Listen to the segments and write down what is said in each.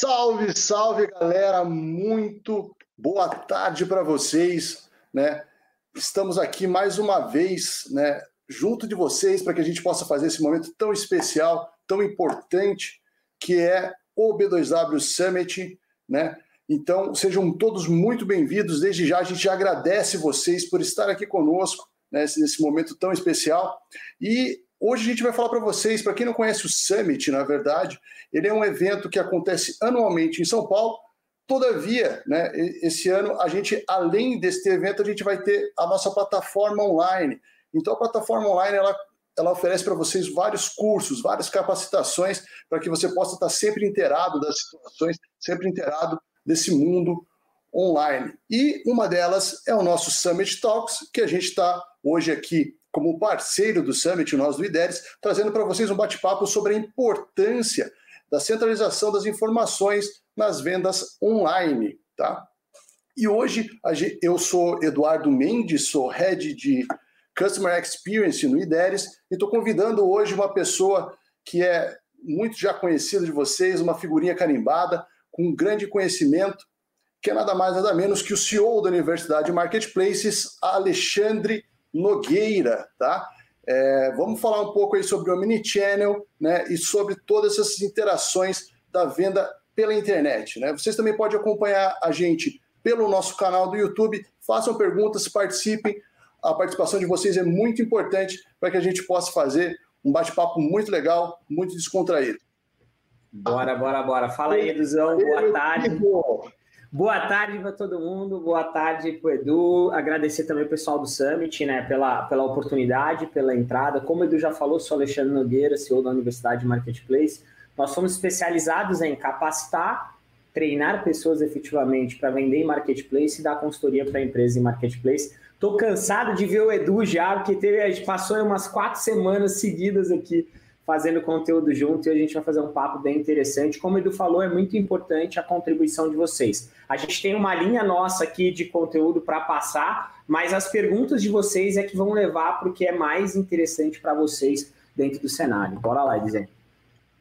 Salve, salve, galera! Muito boa tarde para vocês, né? Estamos aqui mais uma vez, né, junto de vocês para que a gente possa fazer esse momento tão especial, tão importante, que é o B2W Summit, né? Então, sejam todos muito bem-vindos. Desde já, a gente agradece vocês por estar aqui conosco né, nesse momento tão especial. E Hoje a gente vai falar para vocês, para quem não conhece o Summit, na verdade, ele é um evento que acontece anualmente em São Paulo. Todavia, né, esse ano a gente, além desse evento, a gente vai ter a nossa plataforma online. Então a plataforma online ela, ela oferece para vocês vários cursos, várias capacitações para que você possa estar sempre inteirado das situações, sempre inteirado desse mundo online. E uma delas é o nosso Summit Talks, que a gente está hoje aqui como parceiro do Summit, nós do IDERES, trazendo para vocês um bate-papo sobre a importância da centralização das informações nas vendas online, tá? E hoje eu sou Eduardo Mendes, sou head de Customer Experience no IDERES e estou convidando hoje uma pessoa que é muito já conhecida de vocês, uma figurinha carimbada, com grande conhecimento, que é nada mais nada menos que o CEO da Universidade Marketplaces, Alexandre Nogueira, tá? É, vamos falar um pouco aí sobre o Omnichannel, né, e sobre todas essas interações da venda pela internet, né? Vocês também podem acompanhar a gente pelo nosso canal do YouTube, façam perguntas, participem. A participação de vocês é muito importante para que a gente possa fazer um bate-papo muito legal, muito descontraído. Bora, bora, bora. Fala aí, Eduzão. Boa tarde. Boa tarde para todo mundo, boa tarde para o Edu. Agradecer também o pessoal do Summit né, pela, pela oportunidade, pela entrada. Como o Edu já falou, sou Alexandre Nogueira, CEO da Universidade Marketplace. Nós somos especializados em capacitar, treinar pessoas efetivamente para vender em Marketplace e dar consultoria para a empresa em Marketplace. Estou cansado de ver o Edu já, porque teve, passou umas quatro semanas seguidas aqui fazendo conteúdo junto e a gente vai fazer um papo bem interessante. Como o Edu falou, é muito importante a contribuição de vocês. A gente tem uma linha nossa aqui de conteúdo para passar, mas as perguntas de vocês é que vão levar para o que é mais interessante para vocês dentro do cenário. Bora lá, Elisene.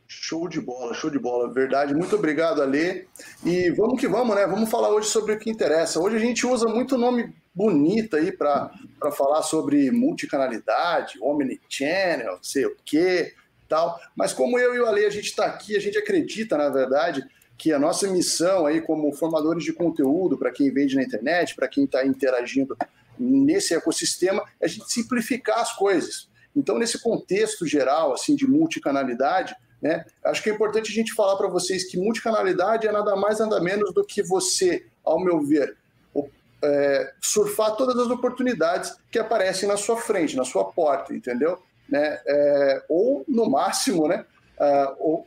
Show de bola, show de bola, verdade. Muito obrigado, Ale. E vamos que vamos, né? Vamos falar hoje sobre o que interessa. Hoje a gente usa muito nome bonito aí para falar sobre multicanalidade, omnichannel, sei o quê tal. Mas como eu e o Ale, a gente está aqui, a gente acredita, na verdade, que a nossa missão aí como formadores de conteúdo para quem vende na internet, para quem está interagindo nesse ecossistema, é a gente simplificar as coisas. Então, nesse contexto geral, assim, de multicanalidade, né, acho que é importante a gente falar para vocês que multicanalidade é nada mais, nada menos do que você, ao meu ver, é, surfar todas as oportunidades que aparecem na sua frente, na sua porta, entendeu? Né? É, ou no máximo, né? Uh, ou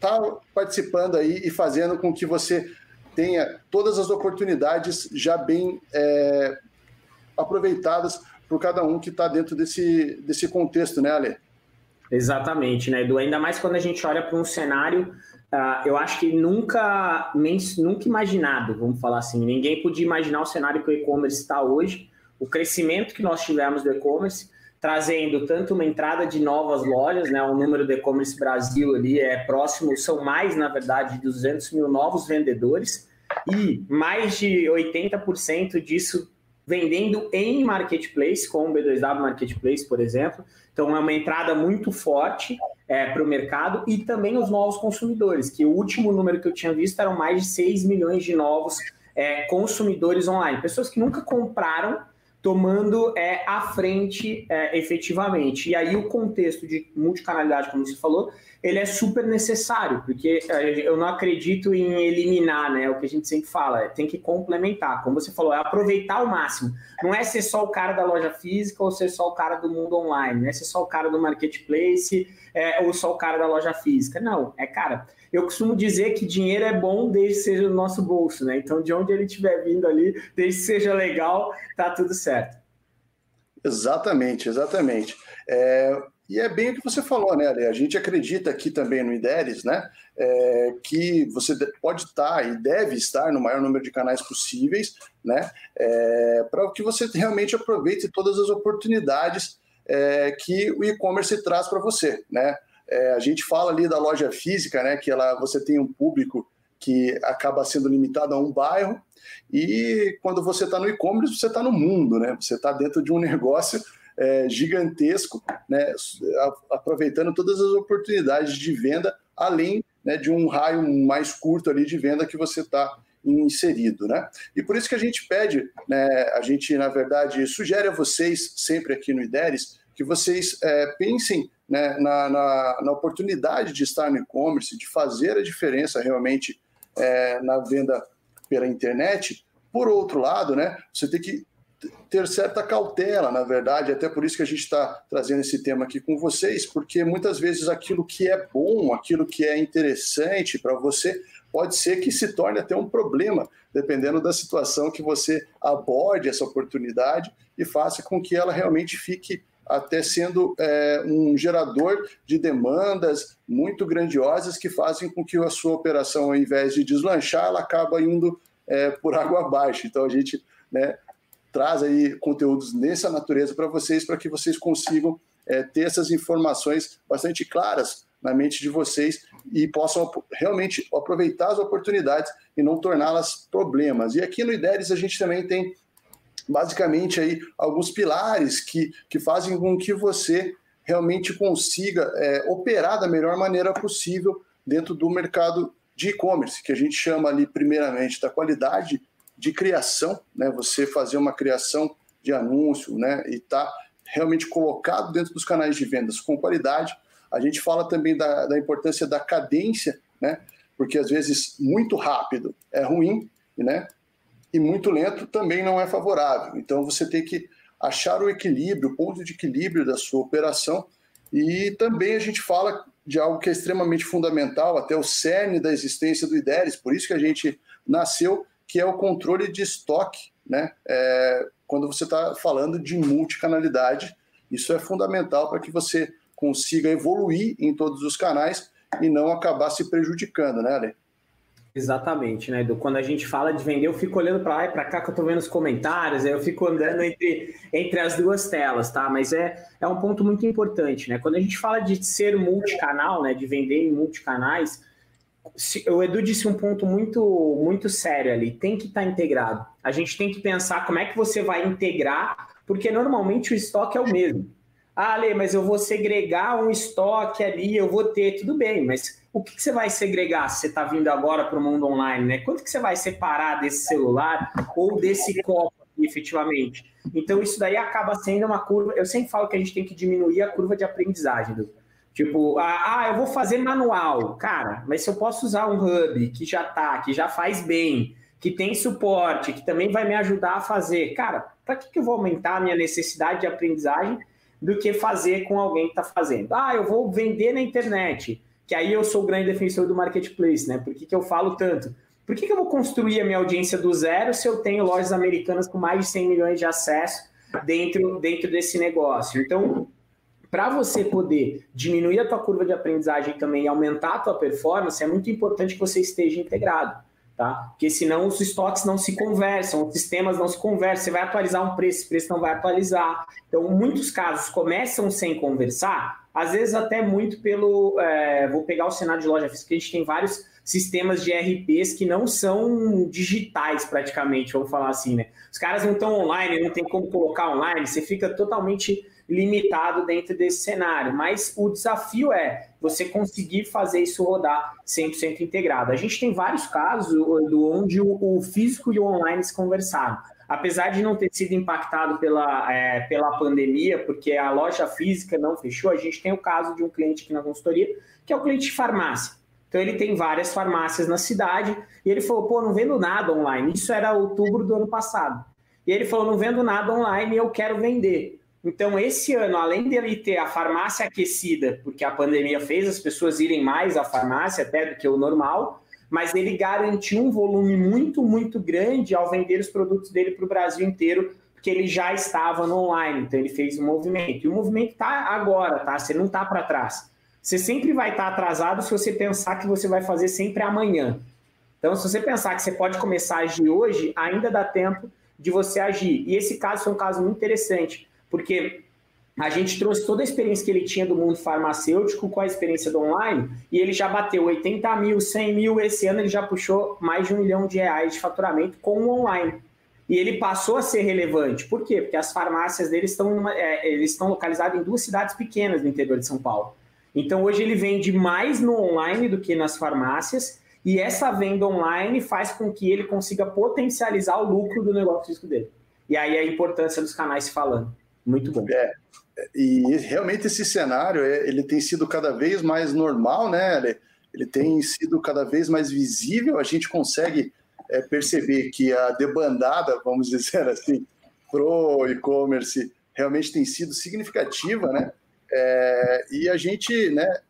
tá participando aí e fazendo com que você tenha todas as oportunidades já bem é, aproveitadas por cada um que está dentro desse, desse contexto, né, Ale? Exatamente, né, Edu? Ainda mais quando a gente olha para um cenário, uh, eu acho que nunca, nunca imaginado, vamos falar assim, ninguém podia imaginar o cenário que o e-commerce está hoje, o crescimento que nós tivemos do e-commerce, trazendo tanto uma entrada de novas lojas, né, o número do e-commerce Brasil ali é próximo, são mais, na verdade, de 200 mil novos vendedores e mais de 80% disso vendendo em marketplace, com o B2W Marketplace, por exemplo. Então, é uma entrada muito forte é, para o mercado e também os novos consumidores, que o último número que eu tinha visto eram mais de 6 milhões de novos é, consumidores online, pessoas que nunca compraram tomando é, à frente é, efetivamente. E aí o contexto de multicanalidade, como você falou, ele é super necessário, porque é, eu não acredito em eliminar, né? O que a gente sempre fala, é, tem que complementar. Como você falou, é aproveitar ao máximo. Não é ser só o cara da loja física ou ser só o cara do mundo online, não é ser só o cara do marketplace é, ou só o cara da loja física. Não, é cara. Eu costumo dizer que dinheiro é bom desde que seja no nosso bolso, né? Então, de onde ele estiver vindo ali, desde que seja legal, tá tudo certo. Exatamente, exatamente. É, e é bem o que você falou, né, Ale? A gente acredita aqui também no IDERES, né, é, que você pode estar e deve estar no maior número de canais possíveis, né, é, para que você realmente aproveite todas as oportunidades é, que o e-commerce traz para você, né. É, a gente fala ali da loja física, né, que ela, você tem um público que acaba sendo limitado a um bairro. E quando você está no e-commerce, você está no mundo, né? Você está dentro de um negócio é, gigantesco, né? aproveitando todas as oportunidades de venda, além né, de um raio mais curto ali de venda que você está inserido, né? E por isso que a gente pede, né, a gente na verdade sugere a vocês sempre aqui no IDERES que vocês é, pensem né, na, na, na, oportunidade de estar no e-commerce, de fazer a diferença realmente é, na venda pela internet. Por outro lado, né, você tem que ter certa cautela, na verdade, até por isso que a gente está trazendo esse tema aqui com vocês, porque muitas vezes aquilo que é bom, aquilo que é interessante para você, pode ser que se torne até um problema, dependendo da situação que você aborde essa oportunidade e faça com que ela realmente fique até sendo é, um gerador de demandas muito grandiosas que fazem com que a sua operação, ao invés de deslanchar, ela acaba indo é, por água abaixo. Então a gente né, traz aí conteúdos nessa natureza para vocês, para que vocês consigam é, ter essas informações bastante claras na mente de vocês e possam realmente aproveitar as oportunidades e não torná-las problemas. E aqui no IDERES a gente também tem basicamente aí alguns pilares que, que fazem com que você realmente consiga é, operar da melhor maneira possível dentro do mercado de e-commerce, que a gente chama ali primeiramente da qualidade de criação, né? Você fazer uma criação de anúncio, né? E tá realmente colocado dentro dos canais de vendas com qualidade. A gente fala também da, da importância da cadência, né? Porque às vezes muito rápido é ruim, né? E muito lento também não é favorável. Então você tem que achar o equilíbrio, o ponto de equilíbrio da sua operação. E também a gente fala de algo que é extremamente fundamental, até o cerne da existência do IDERES, por isso que a gente nasceu, que é o controle de estoque, né? É, quando você está falando de multicanalidade, isso é fundamental para que você consiga evoluir em todos os canais e não acabar se prejudicando, né, Ale? Exatamente, né, Edu? Quando a gente fala de vender, eu fico olhando para lá e para cá, que eu estou vendo os comentários, aí eu fico andando entre, entre as duas telas, tá? Mas é, é um ponto muito importante, né? Quando a gente fala de ser multicanal, né, de vender em multicanais, o Edu disse um ponto muito, muito sério ali. Tem que estar tá integrado. A gente tem que pensar como é que você vai integrar, porque normalmente o estoque é o mesmo. Ah, Lê, mas eu vou segregar um estoque ali, eu vou ter, tudo bem, mas o que, que você vai segregar se você está vindo agora para o mundo online, né? Quanto que você vai separar desse celular ou desse copo efetivamente? Então, isso daí acaba sendo uma curva. Eu sempre falo que a gente tem que diminuir a curva de aprendizagem, Edu. Tipo, ah, ah, eu vou fazer manual. Cara, mas se eu posso usar um hub que já tá, que já faz bem, que tem suporte, que também vai me ajudar a fazer, cara, para que, que eu vou aumentar a minha necessidade de aprendizagem do que fazer com alguém que está fazendo? Ah, eu vou vender na internet, que aí eu sou o grande defensor do marketplace, né? Por que, que eu falo tanto? Por que, que eu vou construir a minha audiência do zero se eu tenho lojas americanas com mais de 100 milhões de acesso dentro, dentro desse negócio? Então, para você poder diminuir a tua curva de aprendizagem também e aumentar a tua performance, é muito importante que você esteja integrado, tá? Porque senão os estoques não se conversam, os sistemas não se conversam, você vai atualizar um preço, esse preço não vai atualizar. Então, muitos casos começam sem conversar, às vezes até muito pelo... É, vou pegar o cenário de loja física, a gente tem vários sistemas de RPs que não são digitais praticamente, vamos falar assim, né? Os caras não estão online, não tem como colocar online, você fica totalmente limitado dentro desse cenário, mas o desafio é você conseguir fazer isso rodar 100% integrado. A gente tem vários casos do onde o, físico e o online se conversaram. Apesar de não ter sido impactado pela, é, pela pandemia, porque a loja física não fechou, a gente tem o caso de um cliente aqui na consultoria, que é o cliente de farmácia. Então ele tem várias farmácias na cidade e ele falou: pô, não vendo nada online. Isso era outubro do ano passado. E ele falou: não vendo nada online e eu quero vender. Então, esse ano, além dele ter a farmácia aquecida, porque a pandemia fez as pessoas irem mais à farmácia até do que o normal, mas ele garantiu um volume muito, muito grande ao vender os produtos dele para o Brasil inteiro, porque ele já estava no online, então ele fez um movimento. E o movimento está agora, tá? Você não está para trás. Você sempre vai estar tá atrasado se você pensar que você vai fazer sempre amanhã. Então, se você pensar que você pode começar a agir hoje, ainda dá tempo de você agir. E esse caso foi um caso muito interessante porque a gente trouxe toda a experiência que ele tinha do mundo farmacêutico com a experiência do online e ele já bateu 80 mil, 100 mil. Esse ano ele já puxou mais de um milhão de reais de faturamento com o online. E ele passou a ser relevante. Por quê? Porque as farmácias dele estão, é, eles estão localizadas em duas cidades pequenas no interior de São Paulo. Então hoje ele vende mais no online do que nas farmácias. E essa venda online faz com que ele consiga potencializar o lucro do negócio físico dele. E aí a importância dos canais falando. Muito bom. É, e realmente esse cenário é, ele tem sido cada vez mais normal, né? Ele, ele tem sido cada vez mais visível. A gente consegue é, perceber que a debandada, vamos dizer assim, pro e-commerce realmente tem sido significativa, né? É, e a gente, né,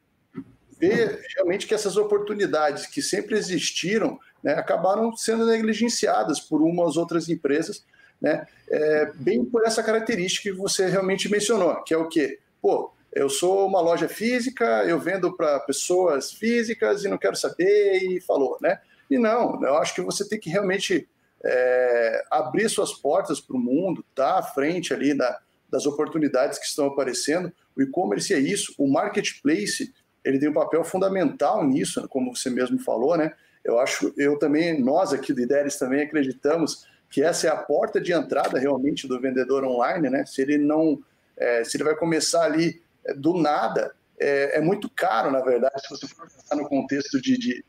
vê realmente que essas oportunidades que sempre existiram, né, acabaram sendo negligenciadas por umas outras empresas né? É, bem por essa característica que você realmente mencionou, que é o quê? Pô, eu sou uma loja física, eu vendo para pessoas físicas e não quero saber, e falou, né? E não, eu acho que você tem que realmente é, abrir suas portas para o mundo, tá à frente ali da, das oportunidades que estão aparecendo. O e-commerce é isso, o marketplace ele tem um papel fundamental nisso, como você mesmo falou, né? Eu acho, eu também, nós aqui do IDERES também acreditamos que essa é a porta de entrada realmente do vendedor online, né? Se ele não, é, se ele vai começar ali é, do nada, é, é, muito caro, na verdade, se você for pensar no contexto de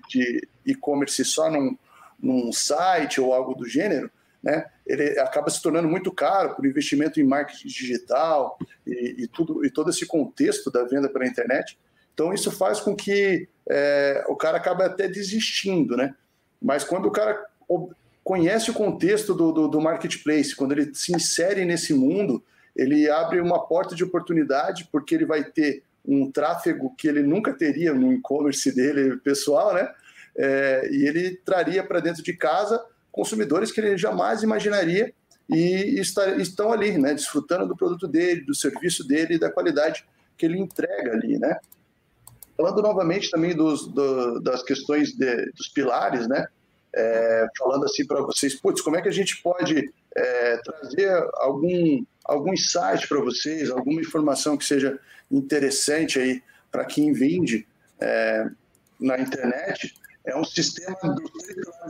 e-commerce só num, num site ou algo do gênero, né? Ele acaba se tornando muito caro por investimento em marketing digital e, e tudo e todo esse contexto da venda pela internet. Então isso faz com que é, o cara acabe até desistindo, né? Mas quando o cara conhece o contexto do, do, do, marketplace, quando ele se insere nesse mundo, ele abre uma porta de oportunidade, porque ele vai ter um tráfego que ele nunca teria no e-commerce dele pessoal, né? É, e ele traria para dentro de casa consumidores que ele jamais imaginaria e estão ali, né? Desfrutando do produto dele, do serviço dele e da qualidade que ele entrega ali, né? Falando novamente também dos, do, das questões de, dos pilares, né? É, falando assim para vocês, putz, como é que a gente pode é, trazer algum, algum insight para vocês, alguma informação que seja interessante aí para quem vende é, na internet, é um sistema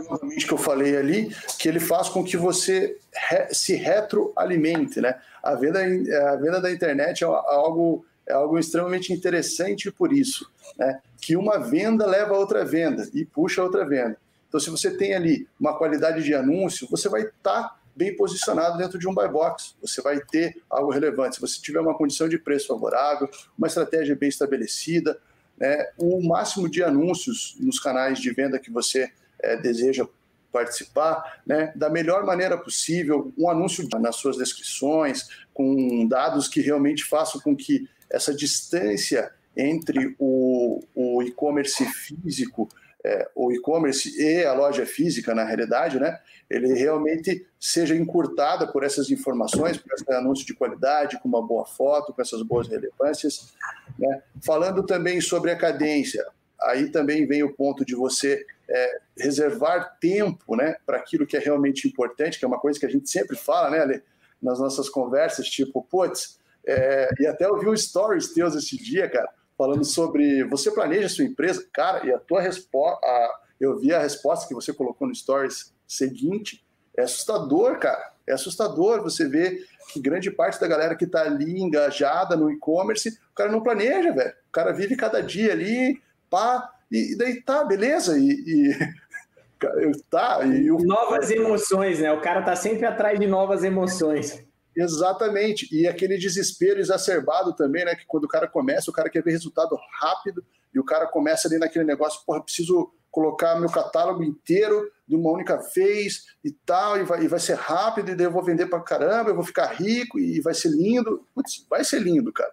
novamente que eu falei ali, que ele faz com que você re, se retroalimente, né? A venda, a venda da internet é algo é algo extremamente interessante por isso, né? Que uma venda leva a outra venda e puxa a outra venda. Então, se você tem ali uma qualidade de anúncio, você vai estar tá bem posicionado dentro de um buy box. Você vai ter algo relevante. Se você tiver uma condição de preço favorável, uma estratégia bem estabelecida, né, o máximo de anúncios nos canais de venda que você é, deseja participar, né, da melhor maneira possível, um anúncio nas suas descrições, com dados que realmente façam com que essa distância entre o, o e-commerce físico é, o e-commerce e a loja física, na realidade, né, ele realmente seja encurtada por essas informações, por esse anúncio de qualidade, com uma boa foto, com essas boas relevâncias. Né. Falando também sobre a cadência, aí também vem o ponto de você é, reservar tempo né, para aquilo que é realmente importante, que é uma coisa que a gente sempre fala, né, Ale, nas nossas conversas, tipo, putz, é, e até ouvi um stories teus esse dia, cara, falando sobre você planeja sua empresa, cara, e a tua resposta, eu vi a resposta que você colocou no Stories seguinte, é assustador, cara. É assustador você ver que grande parte da galera que está ali engajada no e-commerce, o cara não planeja, velho. O cara vive cada dia ali, pá, e, e daí tá, beleza. E, e tá, e o... Novas emoções, né? O cara tá sempre atrás de novas emoções. Exatamente. E aquele desespero exacerbado também, né? Que quando o cara começa, o cara quer ver resultado rápido e o cara começa ali naquele negócio, porra, preciso colocar meu catálogo inteiro de uma única vez e tal, e vai, e vai ser rápido, e daí eu vou vender para caramba, eu vou ficar rico e vai ser lindo. Putz, vai ser lindo, cara.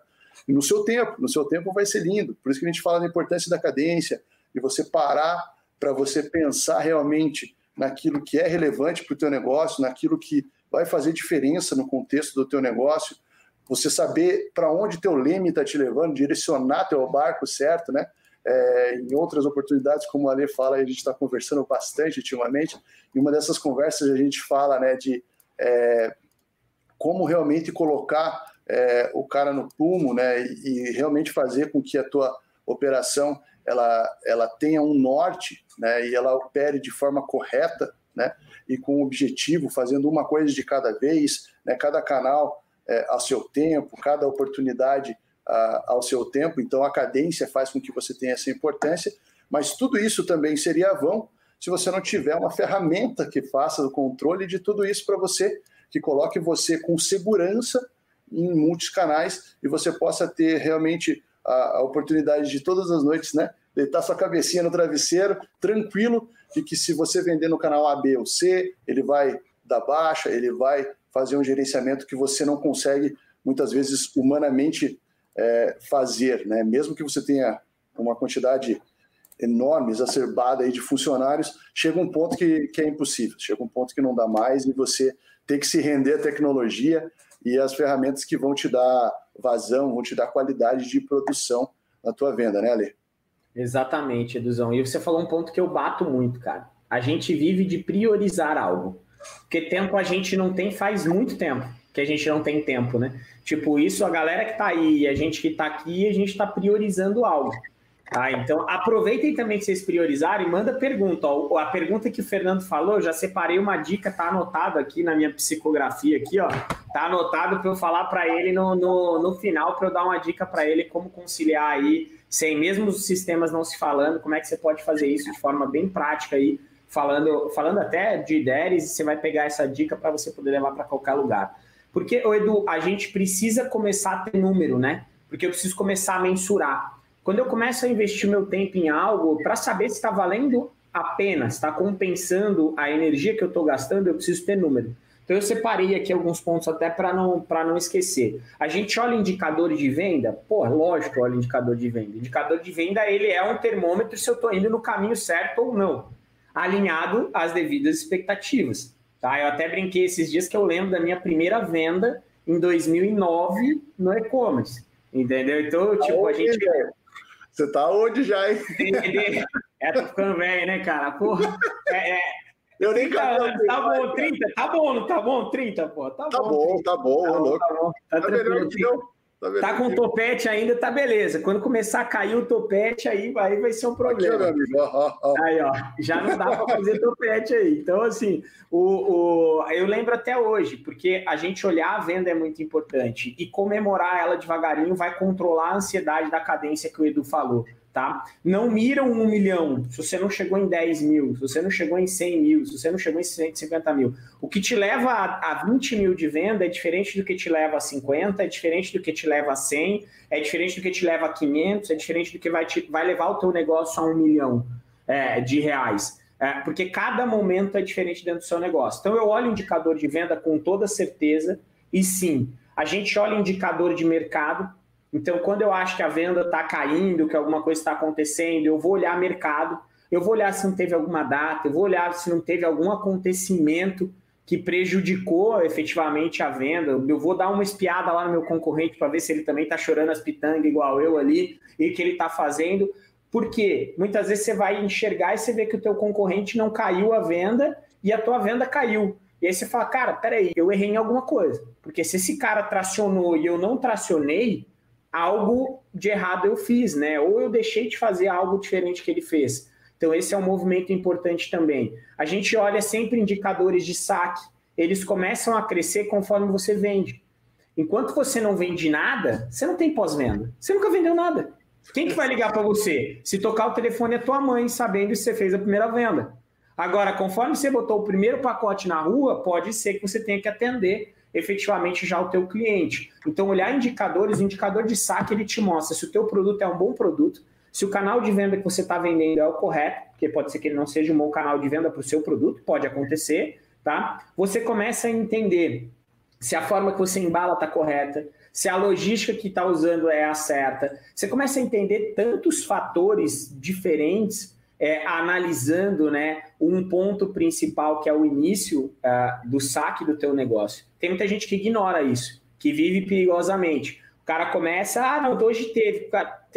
E no seu tempo, no seu tempo vai ser lindo. Por isso que a gente fala da importância da cadência, de você parar para você pensar realmente naquilo que é relevante para o teu negócio, naquilo que vai fazer diferença no contexto do teu negócio. Você saber para onde teu leme está te levando, direcionar teu barco certo, né? É, em outras oportunidades, como a Ale fala, a gente está conversando bastante ultimamente. Em uma dessas conversas a gente fala, né, de é, como realmente colocar é, o cara no prumo, né, e, e, realmente fazer com que a tua operação ela, ela tenha um norte, né, e ela opere de forma correta, né, e com objetivo, fazendo uma coisa de cada vez, né, cada canal é, ao seu tempo, cada oportunidade a, ao seu tempo. Então, a cadência faz com que você tenha essa importância, mas tudo isso também seria vão se você não tiver uma ferramenta que faça o controle de tudo isso para você, que coloque você com segurança em muitos canais e você possa ter realmente a, a oportunidade de todas as noites, né, deitar sua cabecinha no travesseiro, tranquilo, de que se você vender no canal A, B ou C, ele vai dar baixa, ele vai fazer um gerenciamento que você não consegue muitas vezes humanamente é, fazer, né? Mesmo que você tenha uma quantidade enorme, exacerbada aí de funcionários, chega um ponto que, que é impossível, chega um ponto que não dá mais e você tem que se render à tecnologia e às ferramentas que vão te dar vazão, vão te dar qualidade de produção na tua venda, né, Ale? Exatamente, Eduzão. E você falou um ponto que eu bato muito, cara. A gente vive de priorizar algo. Porque tempo a gente não tem faz muito tempo que a gente não tem tempo, né? Tipo, isso a galera que tá aí, a gente que tá aqui, a gente tá priorizando algo. Tá, então aproveitem também que vocês priorizarem, manda pergunta. Ó, a pergunta que o Fernando falou, eu já separei uma dica, tá anotado aqui na minha psicografia aqui, ó. Tá anotado para eu falar para ele no, no, no final, para eu dar uma dica para ele como conciliar aí, sem mesmo os sistemas não se falando, como é que você pode fazer isso de forma bem prática aí, falando, falando até de ideias, você vai pegar essa dica para você poder levar para qualquer lugar. Porque, Edu, a gente precisa começar a ter número, né? Porque eu preciso começar a mensurar. Quando eu começo a investir meu tempo em algo, para saber se está valendo a pena, se está compensando a energia que eu estou gastando, eu preciso ter número. Então eu separei aqui alguns pontos até para não, não esquecer. A gente olha indicador de venda? Pô, lógico que olha indicador de venda. Indicador de venda ele é um termômetro se eu estou indo no caminho certo ou não, alinhado às devidas expectativas. Tá? Eu até brinquei esses dias que eu lembro da minha primeira venda em 2009 no e-commerce. Entendeu? Então, tipo, a gente. Você tá onde já, hein? É, tô ficando velho, né, cara? Porra, é, é, eu nem anos, Tá bom, 30, tá bom, não tá bom? 30, pô. Tá, tá bom, bom, tá bom, tá louco. Tá, bom, tá, tá melhor que eu. Tá, tá com topete ainda, tá beleza. Quando começar a cair o topete, aí, aí vai ser um problema. Aqui, aí, ó, já não dá para fazer topete aí. Então, assim, o, o, eu lembro até hoje, porque a gente olhar a venda é muito importante e comemorar ela devagarinho vai controlar a ansiedade da cadência que o Edu falou tá? Não miram um milhão se você não chegou em 10 mil, se você não chegou em 100 mil, se você não chegou em 150 mil. O que te leva a, a 20 mil de venda é diferente do que te leva a 50, é diferente do que te leva a 100, é diferente do que te leva a 500, é diferente do que vai, te, vai levar o teu negócio a um milhão é, de reais. É, porque cada momento é diferente dentro do seu negócio. Então eu olho o indicador de venda com toda certeza e sim, a gente olha indicador de mercado, então, quando eu acho que a venda está caindo, que alguma coisa está acontecendo, eu vou olhar mercado, eu vou olhar se não teve alguma data, eu vou olhar se não teve algum acontecimento que prejudicou efetivamente a venda. Eu vou dar uma espiada lá no meu concorrente para ver se ele também está chorando as pitangas igual eu ali e que ele está fazendo. Porque muitas vezes você vai enxergar e você vê que o teu concorrente não caiu a venda e a tua venda caiu. E aí você fala, cara, peraí, eu errei em alguma coisa. Porque se esse cara tracionou e eu não tracionei, algo de errado eu fiz, né? Ou eu deixei de fazer algo diferente que ele fez. Então, esse é um movimento importante também. A gente olha sempre indicadores de saque, eles começam a crescer conforme você vende. Enquanto você não vende nada, você não tem pós-venda. Você nunca vendeu nada. Quem que vai ligar para você? Se tocar o telefone é tua mãe, sabendo que você fez a primeira venda. Agora, conforme você botou o primeiro pacote na rua, pode ser que você tenha que atender efetivamente já o teu cliente. Então, olhar indicadores, o indicador de saque, ele te mostra se o teu produto é um bom produto, se o canal de venda que você está vendendo é o correto, porque pode ser que ele não seja um bom canal de venda para o seu produto, pode acontecer, tá? Você começa a entender se a forma que você embala está correta, se a logística que está usando é a certa. Você começa a entender tantos fatores diferentes é, analisando né, um ponto principal que é o início uh, do saque do teu negócio. Tem muita gente que ignora isso, que vive perigosamente. O cara começa, ah, não, hoje teve.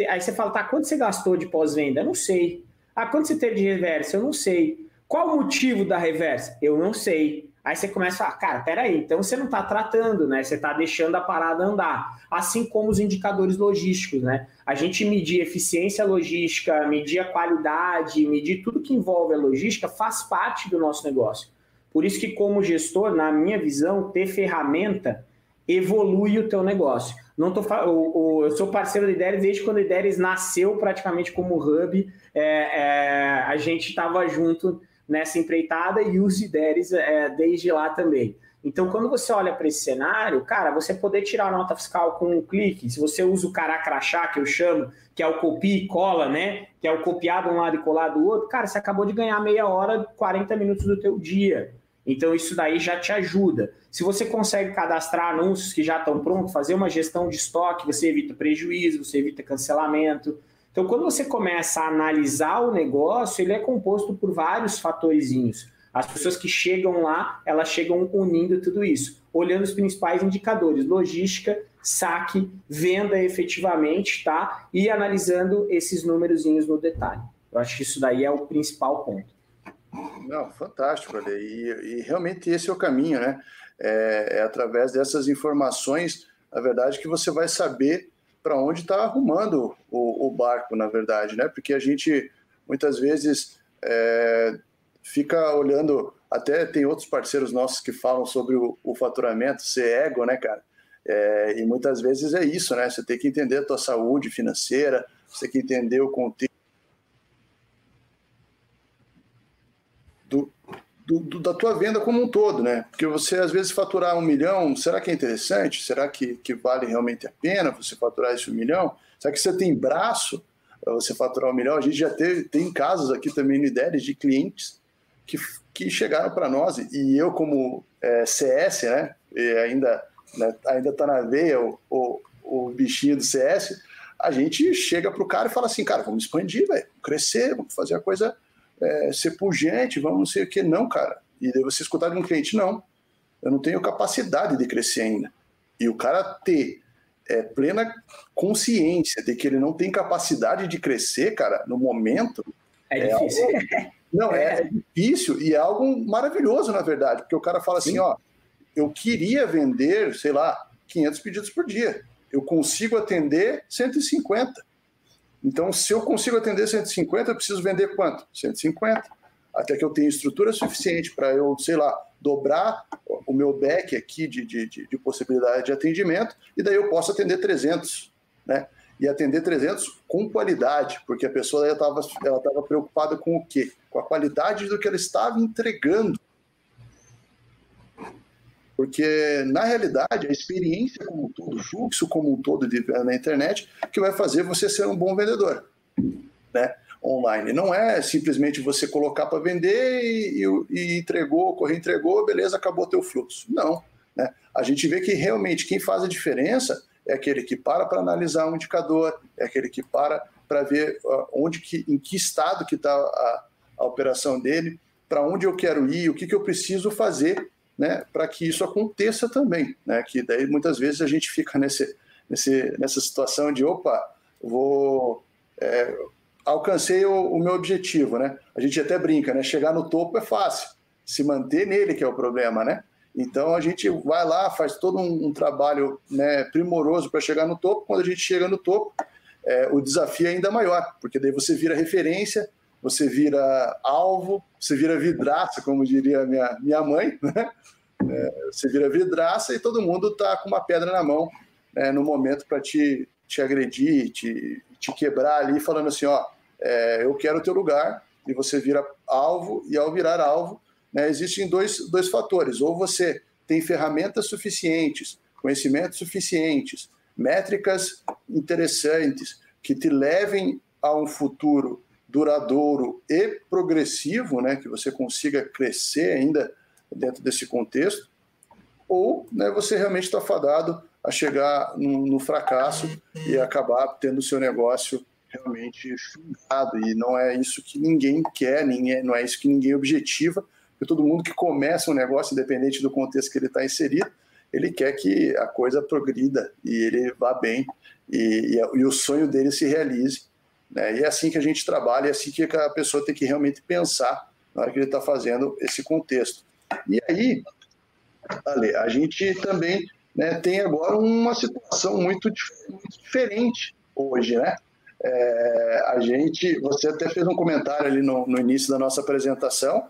Aí você fala, tá, quanto você gastou de pós-venda? Não sei. Ah, quanto você teve de reversa? Eu não sei. Qual o motivo da reversa? Eu não sei. Aí você começa a falar, cara, peraí, então você não está tratando, né? Você está deixando a parada andar. Assim como os indicadores logísticos, né? A gente medir eficiência logística, medir a qualidade, medir tudo que envolve a logística faz parte do nosso negócio. Por isso que, como gestor, na minha visão, ter ferramenta evolui o teu negócio. Não tô, o, eu sou parceiro da Ideres desde quando a Ideres nasceu praticamente como hub. É, é, a gente estava junto nessa empreitada e os IDERES é, desde lá também. Então, quando você olha para esse cenário, cara, você poder tirar nota fiscal com um clique, se você usa o caracrachá, que eu chamo, que é o copia e cola, né? Que é o copiar de um lado e colar do outro, cara, você acabou de ganhar meia hora, 40 minutos do teu dia. Então, isso daí já te ajuda. Se você consegue cadastrar anúncios que já estão prontos, fazer uma gestão de estoque, você evita prejuízo, você evita cancelamento. Então, quando você começa a analisar o negócio, ele é composto por vários fatorzinhos. As pessoas que chegam lá, elas chegam unindo tudo isso, olhando os principais indicadores, logística, saque, venda efetivamente, tá? E analisando esses númerozinhos no detalhe. Eu acho que isso daí é o principal ponto. Não, fantástico, Ale. E, e realmente esse é o caminho, né? É, é através dessas informações, na verdade, que você vai saber para onde está arrumando o, o, barco, na verdade, né? Porque a gente muitas vezes é, fica olhando, até tem outros parceiros nossos que falam sobre o, o faturamento, ser ego, né, cara? É, e muitas vezes é isso, né? Você tem que entender a tua saúde financeira, você tem que entender o contexto do, do, da tua venda como um todo, né? Porque você às vezes faturar um milhão, será que é interessante? Será que, que vale realmente a pena você faturar esse um milhão? Será que você tem braço para você faturar um milhão? A gente já teve, tem casos aqui também no IDERES de clientes que, que chegaram para nós e eu como é, CS, né? E ainda né, ainda está na veia o, o, o bichinho do CS, a gente chega para o cara e fala assim, cara, vamos expandir, velho, crescer, vamos fazer a coisa é, ser pungente, vamos não sei o que. Não, cara. E daí você escutar de um cliente, não, eu não tenho capacidade de crescer ainda. E o cara ter é, plena consciência de que ele não tem capacidade de crescer, cara, no momento. É, é difícil. Algo, não, é, é, difícil e é algo maravilhoso, na verdade, porque o cara fala assim: ó, eu queria vender, sei lá, 500 pedidos por dia. Eu consigo atender 150. Então, se eu consigo atender 150, eu preciso vender quanto? 150. Até que eu tenha estrutura suficiente para eu, sei lá, dobrar o meu back aqui de, de, de, possibilidade de atendimento, e daí eu posso atender 300, né? E atender 300 com qualidade, porque a pessoa estava ela tava preocupada com o quê? Com a qualidade do que ela estava entregando porque, na realidade, a experiência como um todo, o fluxo como um todo de, na internet, que vai fazer você ser um bom vendedor né, online. Não é simplesmente você colocar para vender e, e, entregou, correr entregou, beleza, acabou teu fluxo. Não. Né? A gente vê que realmente quem faz a diferença é aquele que para para analisar um indicador, é aquele que para para ver onde que, em que estado que está a, a operação dele, para onde eu quero ir, o que, que eu preciso fazer né, para que isso aconteça também, né, que daí muitas vezes a gente fica nesse, nesse, nessa situação de, opa, vou, é, alcancei o, o, meu objetivo, né, a gente até brinca, né, chegar no topo é fácil, se manter nele que é o problema, né, então a gente vai lá, faz todo um, um trabalho né, primoroso para chegar no topo, quando a gente chega no topo, é, o desafio é ainda maior, porque daí você vira referência, você vira alvo, você vira vidraça, como diria minha, minha mãe, né? É, você vira vidraça e todo mundo está com uma pedra na mão né, no momento para te, te agredir, te, te quebrar ali, falando assim: ó, é, eu quero o teu lugar, e você vira alvo, e ao virar alvo, né, existem dois, dois fatores: ou você tem ferramentas suficientes, conhecimentos suficientes, métricas interessantes que te levem a um futuro duradouro e progressivo, né, que você consiga crescer ainda dentro desse contexto, ou né, você realmente está fadado a chegar no, no, fracasso e acabar tendo o seu negócio realmente findado. E não é isso que ninguém quer, ninguém, não é isso que ninguém objetiva, porque todo mundo que começa um negócio, independente do contexto que ele está inserido, ele quer que a coisa progrida e ele vá bem e, e, e o sonho dele se realize. Né? E é assim que a gente trabalha, é assim que a pessoa tem que realmente pensar na hora que ele está fazendo esse contexto. E aí, Ale, a gente também né, tem agora uma situação muito, diferente hoje, né? É, a gente, você até fez um comentário ali no, no início da nossa apresentação,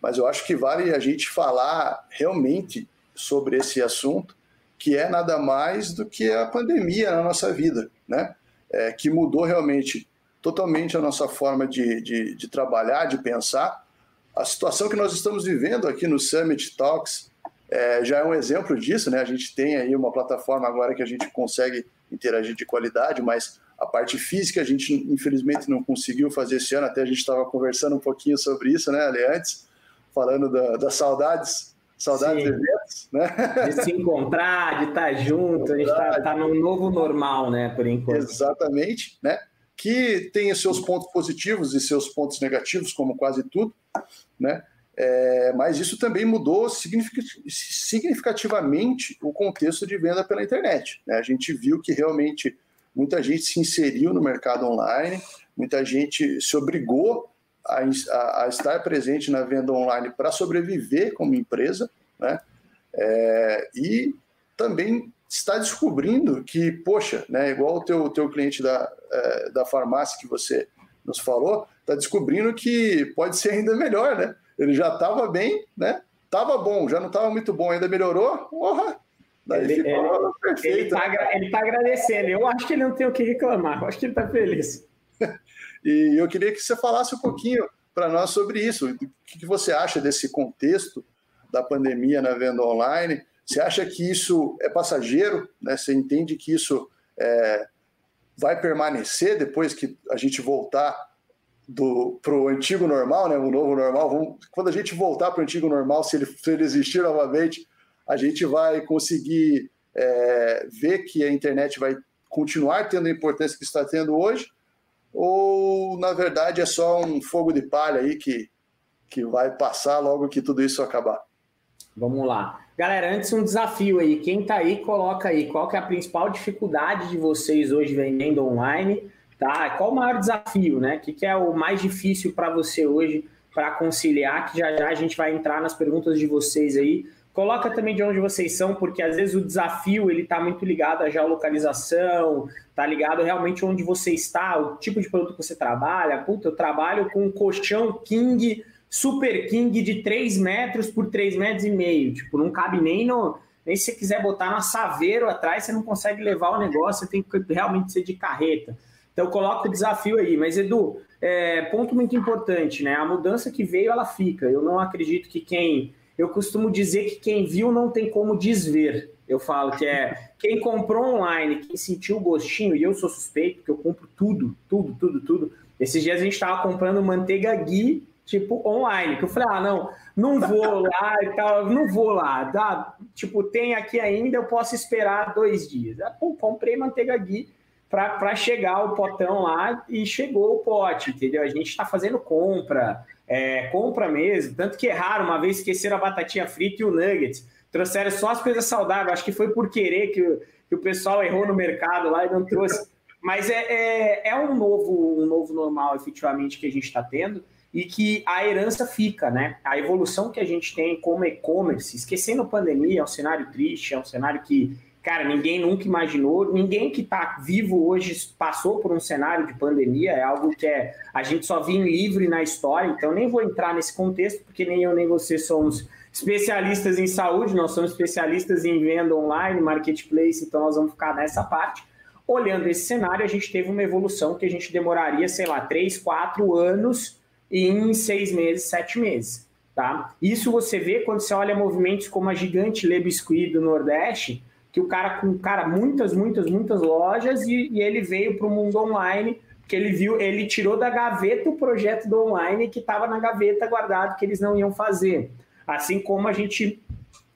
mas eu acho que vale a gente falar realmente sobre esse assunto, que é nada mais do que a pandemia na nossa vida, né? É, que mudou realmente totalmente a nossa forma de, de, de, trabalhar, de pensar. A situação que nós estamos vivendo aqui no Summit Talks é, já é um exemplo disso, né? A gente tem aí uma plataforma agora que a gente consegue interagir de qualidade, mas a parte física a gente infelizmente não conseguiu fazer esse ano, até a gente estava conversando um pouquinho sobre isso, né, Ali, antes, falando da, das saudades, saudades de eventos, né? De se encontrar, de estar junto, a gente está tá num novo normal, né, por enquanto. Exatamente, né? Que tem seus pontos positivos e seus pontos negativos, como quase tudo, né? É, mas isso também mudou significativamente o contexto de venda pela internet. Né? A gente viu que realmente muita gente se inseriu no mercado online, muita gente se obrigou a, a, a estar presente na venda online para sobreviver como empresa, né? É, e também está descobrindo que, poxa, né, igual o teu, teu cliente da, é, da farmácia que você nos falou, está descobrindo que pode ser ainda melhor, né? Ele já estava bem, né? Tava bom, já não estava muito bom, ainda melhorou. Porra, Daí ele, ficou perfeito. Ele está tá agradecendo. Eu acho que ele não tem o que reclamar. Eu acho que ele está feliz. e eu queria que você falasse um pouquinho para nós sobre isso. O que você acha desse contexto da pandemia na venda online? Você acha que isso é passageiro? Né? Você entende que isso é, vai permanecer depois que a gente voltar para o antigo normal, né? o novo normal? Vamos, quando a gente voltar para o antigo normal, se ele, se ele existir novamente, a gente vai conseguir é, ver que a internet vai continuar tendo a importância que está tendo hoje, ou na verdade é só um fogo de palha aí que, que vai passar logo que tudo isso acabar? Vamos lá. Galera, antes um desafio aí. Quem está aí, coloca aí. Qual que é a principal dificuldade de vocês hoje vendendo online? Tá? Qual o maior desafio, né? O que, que é o mais difícil para você hoje para conciliar? Que já já a gente vai entrar nas perguntas de vocês aí. Coloca também de onde vocês são, porque às vezes o desafio ele está muito ligado à geolocalização, tá ligado realmente onde você está, o tipo de produto que você trabalha. Puta, eu trabalho com colchão King, Super King de 3 metros por 3 metros e meio. Tipo, não cabe nem no. Nem se você quiser botar no saveiro atrás, você não consegue levar o negócio, você tem que realmente ser de carreta. Então, coloca o desafio aí. Mas, Edu, é, ponto muito importante, né? A mudança que veio, ela fica. Eu não acredito que quem eu costumo dizer que quem viu não tem como desver. Eu falo que é quem comprou online, quem sentiu o gostinho, e eu sou suspeito, porque eu compro tudo, tudo, tudo, tudo. Esses dias a gente estava comprando manteiga ghee, tipo, online, que eu falei, ah, não, não vou lá e tal, não vou lá, tá? Tipo, tem aqui ainda, eu posso esperar dois dias. Ah, pô, comprei manteiga ghee para chegar o potão lá e chegou o pote, entendeu? A gente está fazendo compra, é, compra mesmo. Tanto que erraram, uma vez esqueceram a batatinha frita e o nuggets. Trouxeram só as coisas saudáveis. Acho que foi por querer que o, que o pessoal errou no mercado lá e não trouxe. Mas é, é, é um, novo, um novo normal, efetivamente, que a gente está tendo e que a herança fica, né? A evolução que a gente tem como e-commerce, esquecendo a pandemia, é um cenário triste, é um cenário que cara, ninguém nunca imaginou, ninguém que está vivo hoje passou por um cenário de pandemia, é algo que é, a gente só viu em na história, então nem vou entrar nesse contexto, porque nem eu nem você somos especialistas em saúde, nós somos especialistas em venda online, marketplace, então nós vamos ficar nessa parte. Olhando esse cenário, a gente teve uma evolução que a gente demoraria, sei lá, três, quatro anos em seis meses, sete meses. Tá? Isso você vê quando você olha movimentos como a gigante Le do Nordeste, que o cara com cara muitas, muitas, muitas lojas e, e ele veio para o mundo online, que ele viu, ele tirou da gaveta o projeto do online que estava na gaveta guardado que eles não iam fazer. Assim como a gente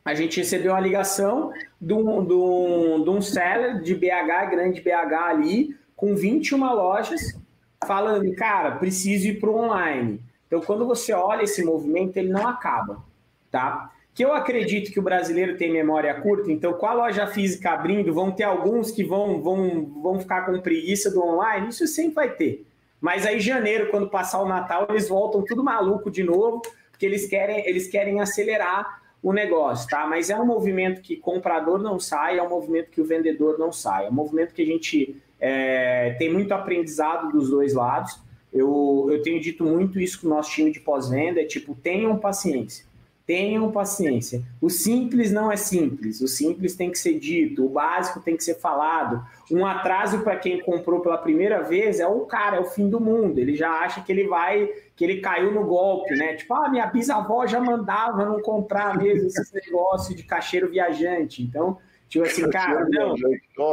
a gente recebeu uma ligação de um, de um, de um seller de BH, grande BH ali, com 21 lojas, falando, cara, preciso ir para o online. Então, quando você olha esse movimento, ele não acaba, tá? que eu acredito que o brasileiro tem memória curta, então com a loja física abrindo, vão ter alguns que vão, vão, vão ficar com preguiça do online, isso sempre vai ter. Mas aí, janeiro, quando passar o Natal, eles voltam tudo maluco de novo, porque eles querem, eles querem acelerar o negócio, tá? Mas é um movimento que comprador não sai, é um movimento que o vendedor não sai, é um movimento que a gente é, tem muito aprendizado dos dois lados. Eu, eu tenho dito muito isso com o nosso time de pós-venda, é tipo, tenham paciência Tenham paciência. O simples não é simples. O simples tem que ser dito, o básico tem que ser falado. Um atraso para quem comprou pela primeira vez é o cara, é o fim do mundo. Ele já acha que ele vai, que ele caiu no golpe, né? Tipo, ah, minha bisavó já mandava não comprar mesmo esse negócio de cacheiro viajante. Então, tipo assim, cara, não.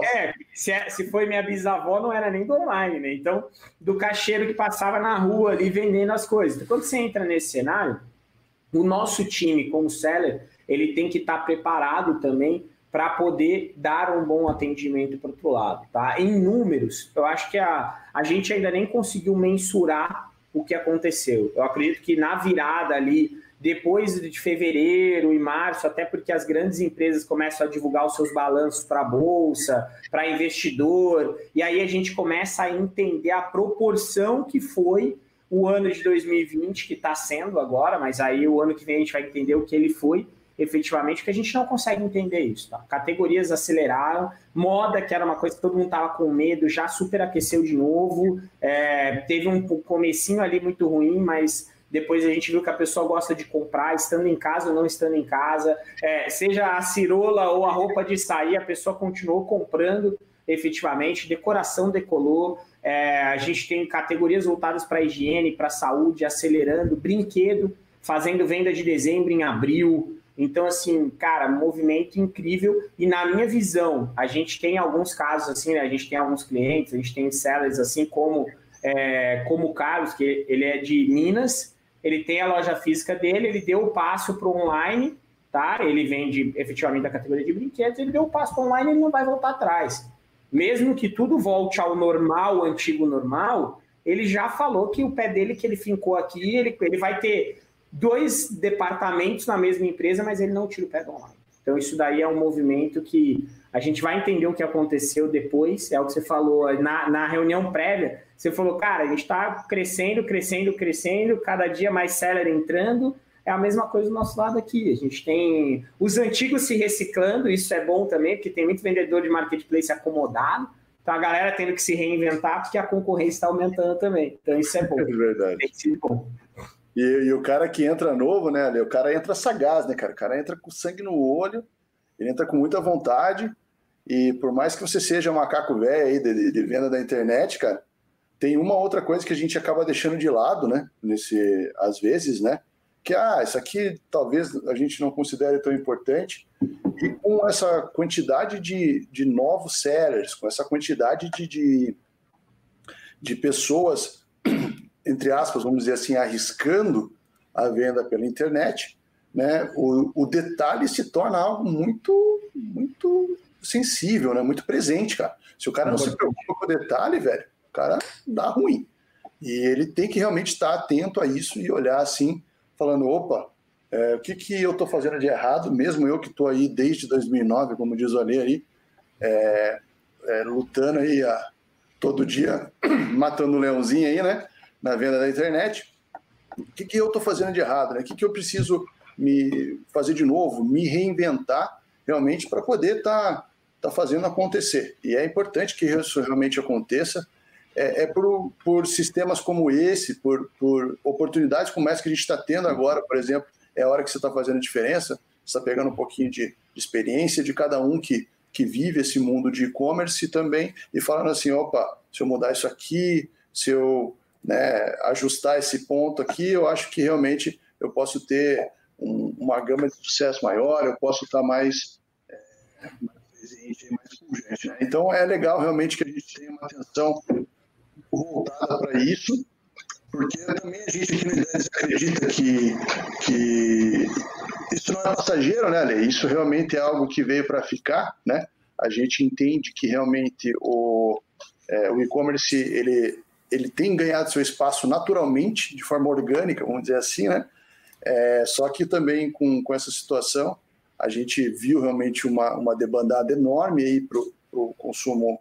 É, se, é, se foi minha bisavó, não era nem do online, né? Então, do cacheiro que passava na rua ali vendendo as coisas. Então, quando você entra nesse cenário o nosso time, como seller, ele tem que estar preparado também para poder dar um bom atendimento para o outro lado. Tá? Em números, eu acho que a, a gente ainda nem conseguiu mensurar o que aconteceu. Eu acredito que na virada ali, depois de fevereiro e março, até porque as grandes empresas começam a divulgar os seus balanços para a bolsa, para investidor, e aí a gente começa a entender a proporção que foi o ano de 2020, que está sendo agora, mas aí o ano que vem a gente vai entender o que ele foi efetivamente, porque a gente não consegue entender isso. Tá? Categorias aceleraram, moda, que era uma coisa que todo mundo estava com medo, já superaqueceu de novo, é, teve um comecinho ali muito ruim, mas depois a gente viu que a pessoa gosta de comprar, estando em casa ou não estando em casa, é, seja a cirola ou a roupa de sair, a pessoa continuou comprando efetivamente, decoração decolou, é, a gente tem categorias voltadas para higiene, para saúde, acelerando, brinquedo, fazendo venda de dezembro em abril. Então, assim, cara, movimento incrível. E na minha visão, a gente tem alguns casos assim, né? A gente tem alguns clientes, a gente tem sellers assim como, é, como o Carlos, que ele é de Minas, ele tem a loja física dele, ele deu o passo para o online, tá? Ele vende efetivamente a categoria de brinquedos, ele deu o passo para o online e ele não vai voltar atrás mesmo que tudo volte ao normal, antigo normal, ele já falou que o pé dele que ele fincou aqui, ele, ele vai ter dois departamentos na mesma empresa, mas ele não tira o pé do online. Então isso daí é um movimento que a gente vai entender o que aconteceu depois, é o que você falou na, na reunião prévia, você falou, cara, a gente está crescendo, crescendo, crescendo, cada dia mais seller entrando, é a mesma coisa do nosso lado aqui. A gente tem os antigos se reciclando, isso é bom também, porque tem muito vendedor de marketplace acomodado. Então a galera tendo que se reinventar porque a concorrência está aumentando também. Então isso é bom. É verdade. Tem sido bom. E, e, o cara que entra novo, né, O cara entra sagaz, né, cara? O cara entra com sangue no olho, ele entra com muita vontade. E por mais que você seja um macaco velho aí de, de, venda da internet, cara, tem uma outra coisa que a gente acaba deixando de lado, né? Nesse, às vezes, né? que ah, isso aqui talvez a gente não considere tão importante. E com essa quantidade de, de novos sellers, com essa quantidade de, de, de pessoas, entre aspas, vamos dizer assim, arriscando a venda pela internet, né, o, o detalhe se torna algo muito, muito sensível, né, muito presente, cara. Se o cara não se preocupa com o detalhe, velho, o cara dá ruim. E ele tem que realmente estar atento a isso e olhar assim, falando, opa, é, o que, que eu estou fazendo de errado, mesmo eu que estou aí desde 2009, como diz o Ale aí, é, é, lutando aí a, todo dia, matando o leãozinho aí, né, na venda da internet, o que, que eu estou fazendo de errado, né? O que, que eu preciso me fazer de novo, me reinventar realmente para poder estar tá, tá fazendo acontecer. E é importante que isso realmente aconteça, é, é por, por, sistemas como esse, por, por, oportunidades como essa que a gente está tendo agora, por exemplo, é a hora que você está fazendo a diferença, está pegando um pouquinho de, de, experiência de cada um que, que vive esse mundo de e-commerce também, e falando assim, opa, se eu mudar isso aqui, se eu né, ajustar esse ponto aqui, eu acho que realmente eu posso ter um, uma gama de sucesso maior, eu posso estar mais, é, mais pungente. Né? Então é legal realmente que a gente tenha uma atenção voltada para isso, porque também a gente aqui no acredita que, que isso não é passageiro, né, Ale? Isso realmente é algo que veio para ficar, né? A gente entende que realmente o é, o e-commerce ele ele tem ganhado seu espaço naturalmente, de forma orgânica, vamos dizer assim, né? É, só que também com, com essa situação, a gente viu realmente uma, uma debandada enorme aí para o consumo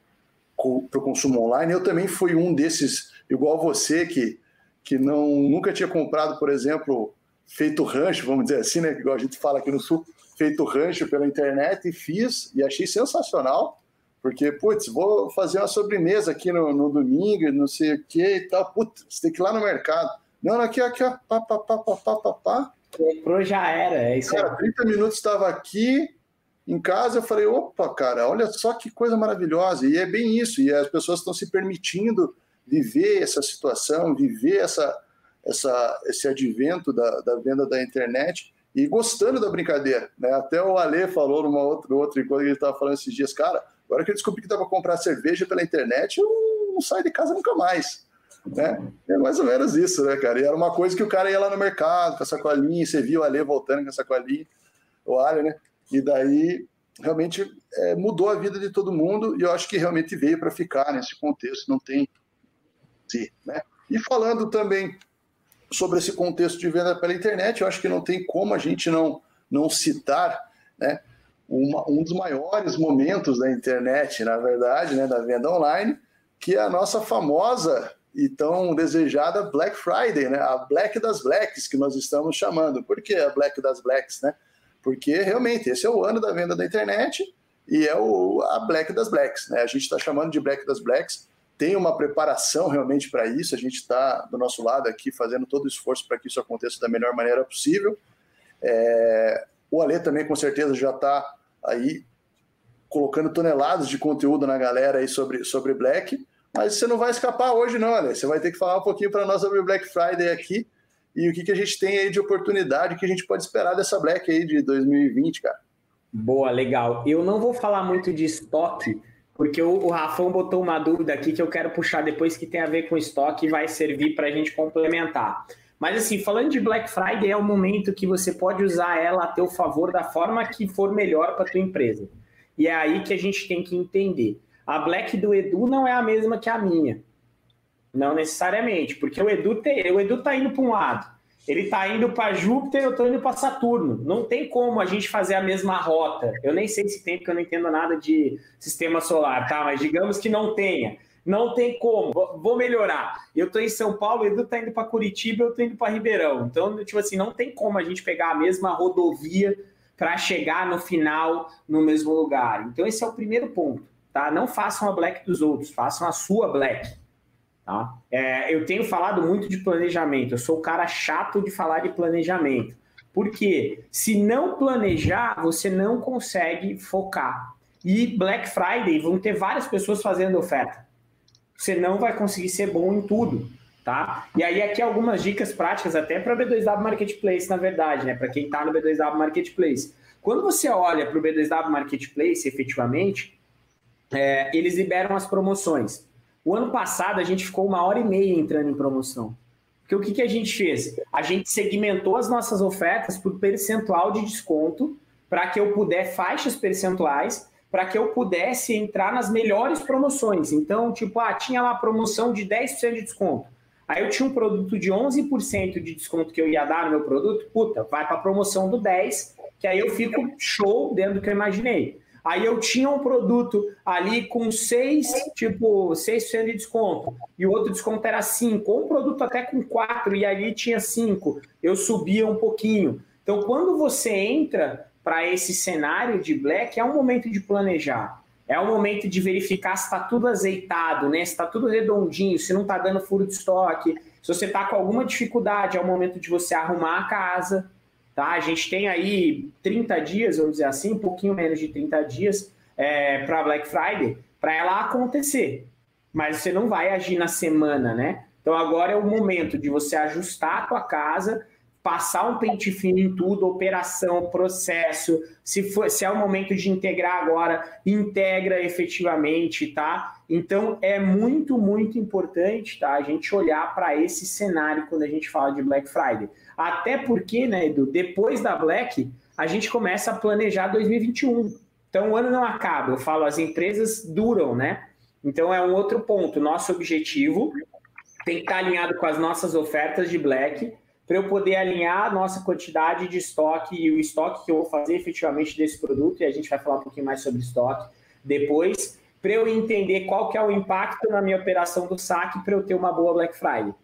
para o consumo online. Eu também fui um desses, igual você, que, que não, nunca tinha comprado, por exemplo, feito rancho, vamos dizer assim, né? Igual a gente fala aqui no Sul, feito rancho pela internet e fiz e achei sensacional. Porque, putz, vou fazer uma sobremesa aqui no, no domingo, não sei o que e tal. Putz, tem que ir lá no mercado. Não, aqui, aqui, ó. Pá, pá, pá, pá, pá, pá, pá. Comprou já era, é isso Cara, 30 minutos estava aqui em casa, eu falei, opa, cara, olha só que coisa maravilhosa. E é bem isso, e as pessoas estão se permitindo viver essa situação, viver essa, essa, esse advento da, da venda da internet e gostando da brincadeira. Né? Até o Ale falou numa outra, outra que ele estava falando esses dias, cara, Agora que eu descobri que dá para comprar cerveja pela internet, eu não saio de casa nunca mais. Né? É mais ou menos isso, né, cara? E era uma coisa que o cara ia lá no mercado com a sacolinha, você viu o Ale voltando com a sacolinha, o alho, né? E daí realmente é, mudou a vida de todo mundo e eu acho que realmente veio para ficar nesse contexto, não tem. Sim, né? E falando também sobre esse contexto de venda pela internet, eu acho que não tem como a gente não, não citar, né? uma, um dos maiores momentos da internet, na verdade, né, da venda online, que é a nossa famosa e tão desejada Black Friday, né, a Black das Blacks, que nós estamos chamando. Por que a Black das Blacks? Né? Porque realmente esse é o ano da venda da internet e é o, a Black das Blacks. Né? A gente está chamando de Black das Blacks, tem uma preparação realmente para isso, a gente está do nosso lado aqui fazendo todo o esforço para que isso aconteça da melhor maneira possível. É, o Ale também, com certeza, já está aí colocando toneladas de conteúdo na galera aí sobre, sobre Black. Mas você não vai escapar hoje, não, Ale. Você vai ter que falar um pouquinho para nós sobre o Black Friday aqui e o que, que a gente tem aí de oportunidade, o que a gente pode esperar dessa Black aí de 2020, cara. Boa, legal. Eu não vou falar muito de estoque, porque o, o Rafão botou uma dúvida aqui que eu quero puxar depois que tem a ver com estoque e vai servir para a gente complementar. Mas assim, falando de Black Friday, é o momento que você pode usar ela a teu favor da forma que for melhor para tua empresa. E é aí que a gente tem que entender. A Black do Edu não é a mesma que a minha. Não necessariamente, porque o Edu, tem, o Edu tá indo para um lado. Ele tá indo para Júpiter, eu tô indo para Saturno. Não tem como a gente fazer a mesma rota. Eu nem sei se tem, porque eu não entendo nada de sistema solar, tá? Mas digamos que não tenha. Não tem como, vou melhorar. Eu estou em São Paulo, o Edu está indo para Curitiba, eu estou indo para Ribeirão. Então, tipo assim, não tem como a gente pegar a mesma rodovia para chegar no final no mesmo lugar. Então, esse é o primeiro ponto, tá? Não façam a black dos outros, façam a sua black. Tá? É, eu tenho falado muito de planejamento, eu sou o cara chato de falar de planejamento. Porque se não planejar, você não consegue focar. E Black Friday vão ter várias pessoas fazendo oferta você não vai conseguir ser bom em tudo, tá? E aí aqui algumas dicas práticas até para o B2W Marketplace, na verdade, né? Para quem está no B2W Marketplace. Quando você olha para o B2W Marketplace, efetivamente, é, eles liberam as promoções. O ano passado a gente ficou uma hora e meia entrando em promoção. Porque o que, que a gente fez? A gente segmentou as nossas ofertas por percentual de desconto para que eu puder faixas percentuais para que eu pudesse entrar nas melhores promoções. Então, tipo, ah, tinha lá promoção de 10% de desconto. Aí eu tinha um produto de 11% de desconto que eu ia dar no meu produto, puta, vai para a promoção do 10, que aí eu fico show dentro do que eu imaginei. Aí eu tinha um produto ali com 6, tipo, 6% de desconto, e o outro desconto era 5, ou um produto até com 4 e ali tinha 5, eu subia um pouquinho. Então, quando você entra para esse cenário de black é um momento de planejar. É o momento de verificar se está tudo azeitado, né? se está tudo redondinho, se não está dando furo de estoque, se você está com alguma dificuldade, é o momento de você arrumar a casa. Tá? A gente tem aí 30 dias, vamos dizer assim, um pouquinho menos de 30 dias é, para Black Friday, para ela acontecer. Mas você não vai agir na semana, né? Então agora é o momento de você ajustar a tua casa passar um pente fino em tudo, operação, processo. Se, for, se é o momento de integrar agora, integra efetivamente, tá? Então é muito, muito importante, tá? A gente olhar para esse cenário quando a gente fala de Black Friday. Até porque, né, Edu, depois da Black, a gente começa a planejar 2021. Então o ano não acaba. Eu falo, as empresas duram, né? Então é um outro ponto. Nosso objetivo tem que estar alinhado com as nossas ofertas de Black para eu poder alinhar a nossa quantidade de estoque e o estoque que eu vou fazer efetivamente desse produto, e a gente vai falar um pouquinho mais sobre estoque depois, para eu entender qual que é o impacto na minha operação do saque para eu ter uma boa Black Friday.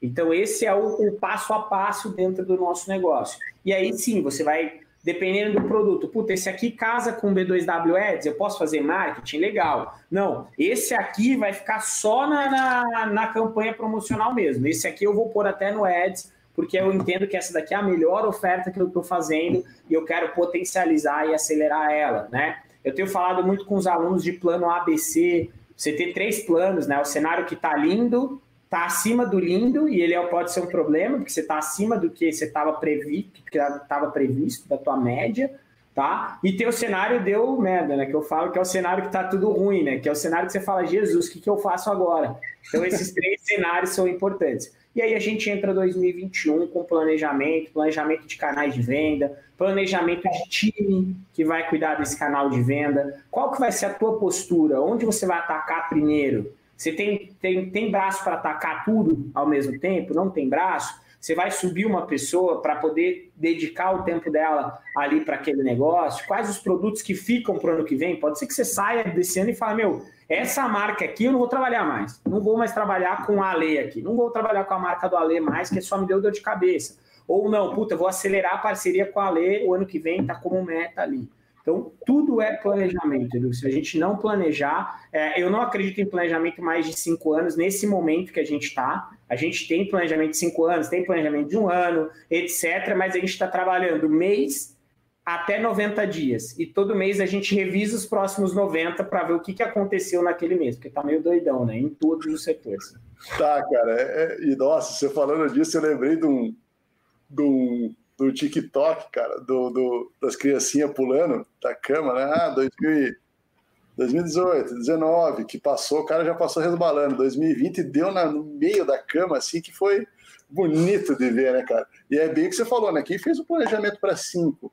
Então, esse é o, o passo a passo dentro do nosso negócio. E aí sim, você vai dependendo do produto. Puta, esse aqui casa com B2W Ads, eu posso fazer marketing? Legal. Não, esse aqui vai ficar só na, na, na, campanha promocional mesmo. Esse aqui eu vou pôr até no Ads, porque eu entendo que essa daqui é a melhor oferta que eu estou fazendo e eu quero potencializar e acelerar ela, né? Eu tenho falado muito com os alunos de plano ABC, você ter três planos, né? O cenário que está lindo, está acima do lindo e ele é, pode ser um problema, porque você está acima do que você estava previsto, que estava previsto da tua média, tá? E tem o cenário deu merda, né? Que eu falo que é o cenário que está tudo ruim, né? Que é o cenário que você fala, Jesus, o que, que eu faço agora? Então, esses três cenários são importantes. E aí a gente entra 2021 com planejamento, planejamento de canais de venda, planejamento de time que vai cuidar desse canal de venda. Qual que vai ser a tua postura? Onde você vai atacar primeiro? Você tem, tem, tem braço para atacar tudo ao mesmo tempo? Não tem braço? Você vai subir uma pessoa para poder dedicar o tempo dela ali para aquele negócio? Quais os produtos que ficam para o ano que vem? Pode ser que você saia desse ano e fale, meu, essa marca aqui eu não vou trabalhar mais. Não vou mais trabalhar com a Ale aqui. Não vou trabalhar com a marca do Ale mais, que só me deu dor de cabeça. Ou não, puta, vou acelerar a parceria com a Ale o ano que vem, tá como meta ali. Então, tudo é planejamento, Edu. Se a gente não planejar, é, eu não acredito em planejamento mais de cinco anos, nesse momento que a gente está. A gente tem planejamento de cinco anos, tem planejamento de um ano, etc., mas a gente está trabalhando mês até 90 dias. E todo mês a gente revisa os próximos 90 para ver o que, que aconteceu naquele mês, porque está meio doidão, né? Em todos os setores. Tá, cara. É, é, e nossa, você falando disso, eu lembrei de um, de um do TikTok, cara, do, do, das criancinhas pulando da cama, né? Ah, 2000, 2018, 19, que passou, o cara já passou resbalando. 2020 deu na, no meio da cama, assim, que foi bonito de ver, né, cara? E é bem o que você falou, né? Quem fez o planejamento para cinco,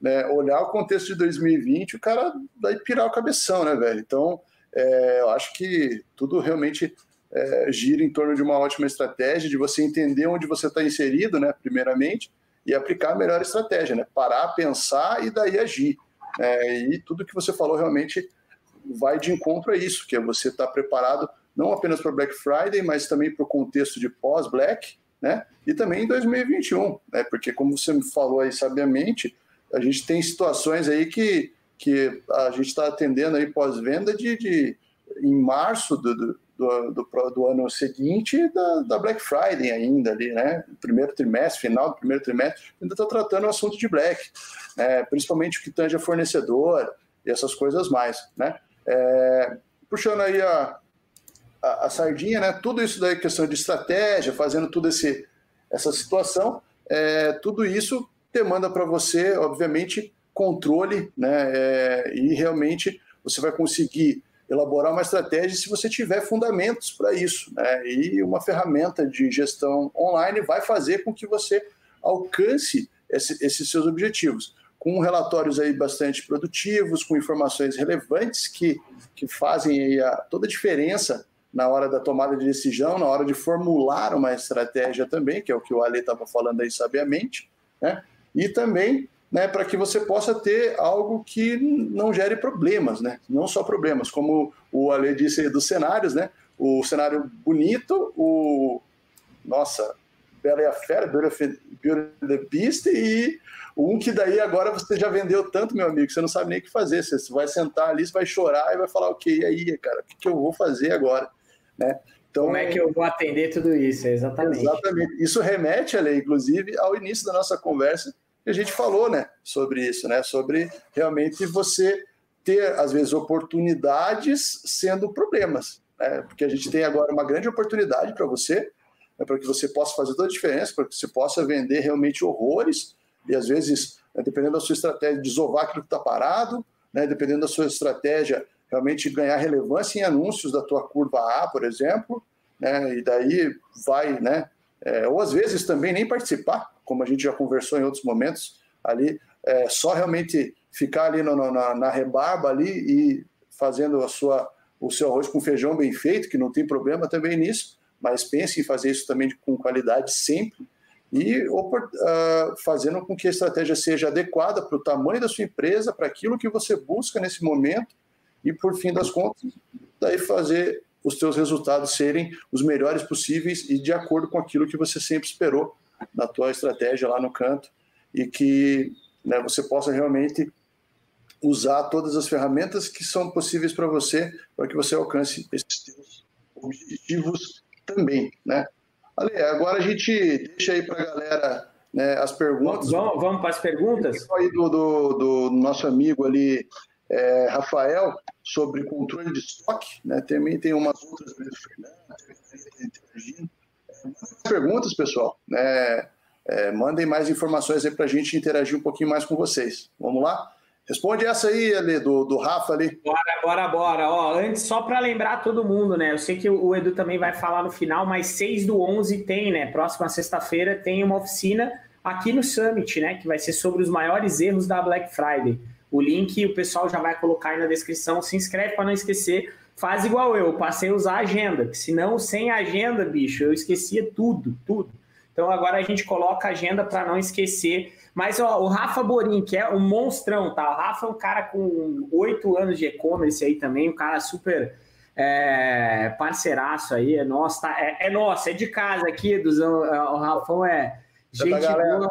né? Olhar o contexto de 2020, o cara vai pirar o cabeção, né, velho? Então, é, eu acho que tudo realmente é, gira em torno de uma ótima estratégia, de você entender onde você está inserido, né, primeiramente, e aplicar a melhor estratégia, né? Parar, pensar e daí agir. É, e tudo que você falou realmente vai de encontro a isso, que é você estar tá preparado não apenas para Black Friday, mas também para o contexto de pós-Black, né? E também em 2021, né? Porque como você me falou aí sabiamente, a gente tem situações aí que, que a gente está atendendo aí pós-venda de, de em março do, do do, do, do ano seguinte da, da, Black Friday ainda ali, né? Primeiro trimestre, final do primeiro trimestre, ainda está tratando o assunto de Black, né? principalmente o que tange a fornecedor e essas coisas mais, né? É, puxando aí a, a, a, sardinha, né? Tudo isso daí, questão de estratégia, fazendo tudo esse essa situação, é, tudo isso demanda para você, obviamente, controle, né? É, e realmente você vai conseguir elaborar uma estratégia se você tiver fundamentos para isso. Né? E uma ferramenta de gestão online vai fazer com que você alcance esse, esses seus objetivos. Com relatórios aí bastante produtivos, com informações relevantes que, que fazem a, toda a diferença na hora da tomada de decisão, na hora de formular uma estratégia também, que é o que o Ale estava falando aí sabiamente, né? e também né, para que você possa ter algo que não gere problemas, né? Não só problemas, como o Ale disse dos cenários, né? O cenário bonito, o nossa, Bela e a Fera, Beauty the Beast e um que daí agora você já vendeu tanto, meu amigo, você não sabe nem o que fazer. Você vai sentar ali, você vai chorar e vai falar, ok, e aí, cara, o que, que eu vou fazer agora, né? Então, Como é que eu vou atender tudo isso? Exatamente. Exatamente. Isso remete, Ale, inclusive, ao início da nossa conversa, e a gente falou né, sobre isso, né, sobre realmente você ter, às vezes, oportunidades sendo problemas. Né, porque a gente tem agora uma grande oportunidade para você, né, para que você possa fazer toda a diferença, para que você possa vender realmente horrores, e às vezes, né, dependendo da sua estratégia, desovar aquilo que está parado, né, dependendo da sua estratégia, realmente ganhar relevância em anúncios da tua curva A, por exemplo, né, e daí vai, né, é, ou às vezes também nem participar, como a gente já conversou em outros momentos, ali, é, só realmente ficar ali no, no, na, na, rebarba ali e fazendo a sua, o seu arroz com feijão bem feito, que não tem problema também nisso, mas pense em fazer isso também com qualidade sempre e uh, fazendo com que a estratégia seja adequada para o tamanho da sua empresa, para aquilo que você busca nesse momento e, por fim das contas, daí fazer os seus resultados serem os melhores possíveis e de acordo com aquilo que você sempre esperou na tua estratégia lá no canto e que né, você possa realmente usar todas as ferramentas que são possíveis para você para que você alcance esses seus objetivos também, né? Ale, agora a gente deixa aí para a galera né, as perguntas. Vamos, vamos para as perguntas? Aí do, do, do nosso amigo ali, é, Rafael, sobre controle de estoque, né? Também tem umas outras perguntas, pessoal, né? É, mandem mais informações aí para a gente interagir um pouquinho mais com vocês. Vamos lá? Responde essa aí, ali, do, do Rafa ali. Bora, bora, bora. Ó, antes, só para lembrar todo mundo, né? Eu sei que o Edu também vai falar no final, mas 6 do 11 tem, né? Próxima sexta-feira tem uma oficina aqui no Summit, né? Que vai ser sobre os maiores erros da Black Friday. O link o pessoal já vai colocar aí na descrição. Se inscreve para não esquecer. Faz igual eu, passei a usar a agenda, porque senão sem agenda, bicho, eu esquecia tudo, tudo. Então agora a gente coloca a agenda para não esquecer. Mas ó, o Rafa Borim, que é um monstrão, tá? O Rafa é um cara com oito anos de e-commerce aí também, um cara super é, parceiraço aí, é nosso, tá? É, é nosso, é de casa aqui, dos, o, o Rafão é gente boa.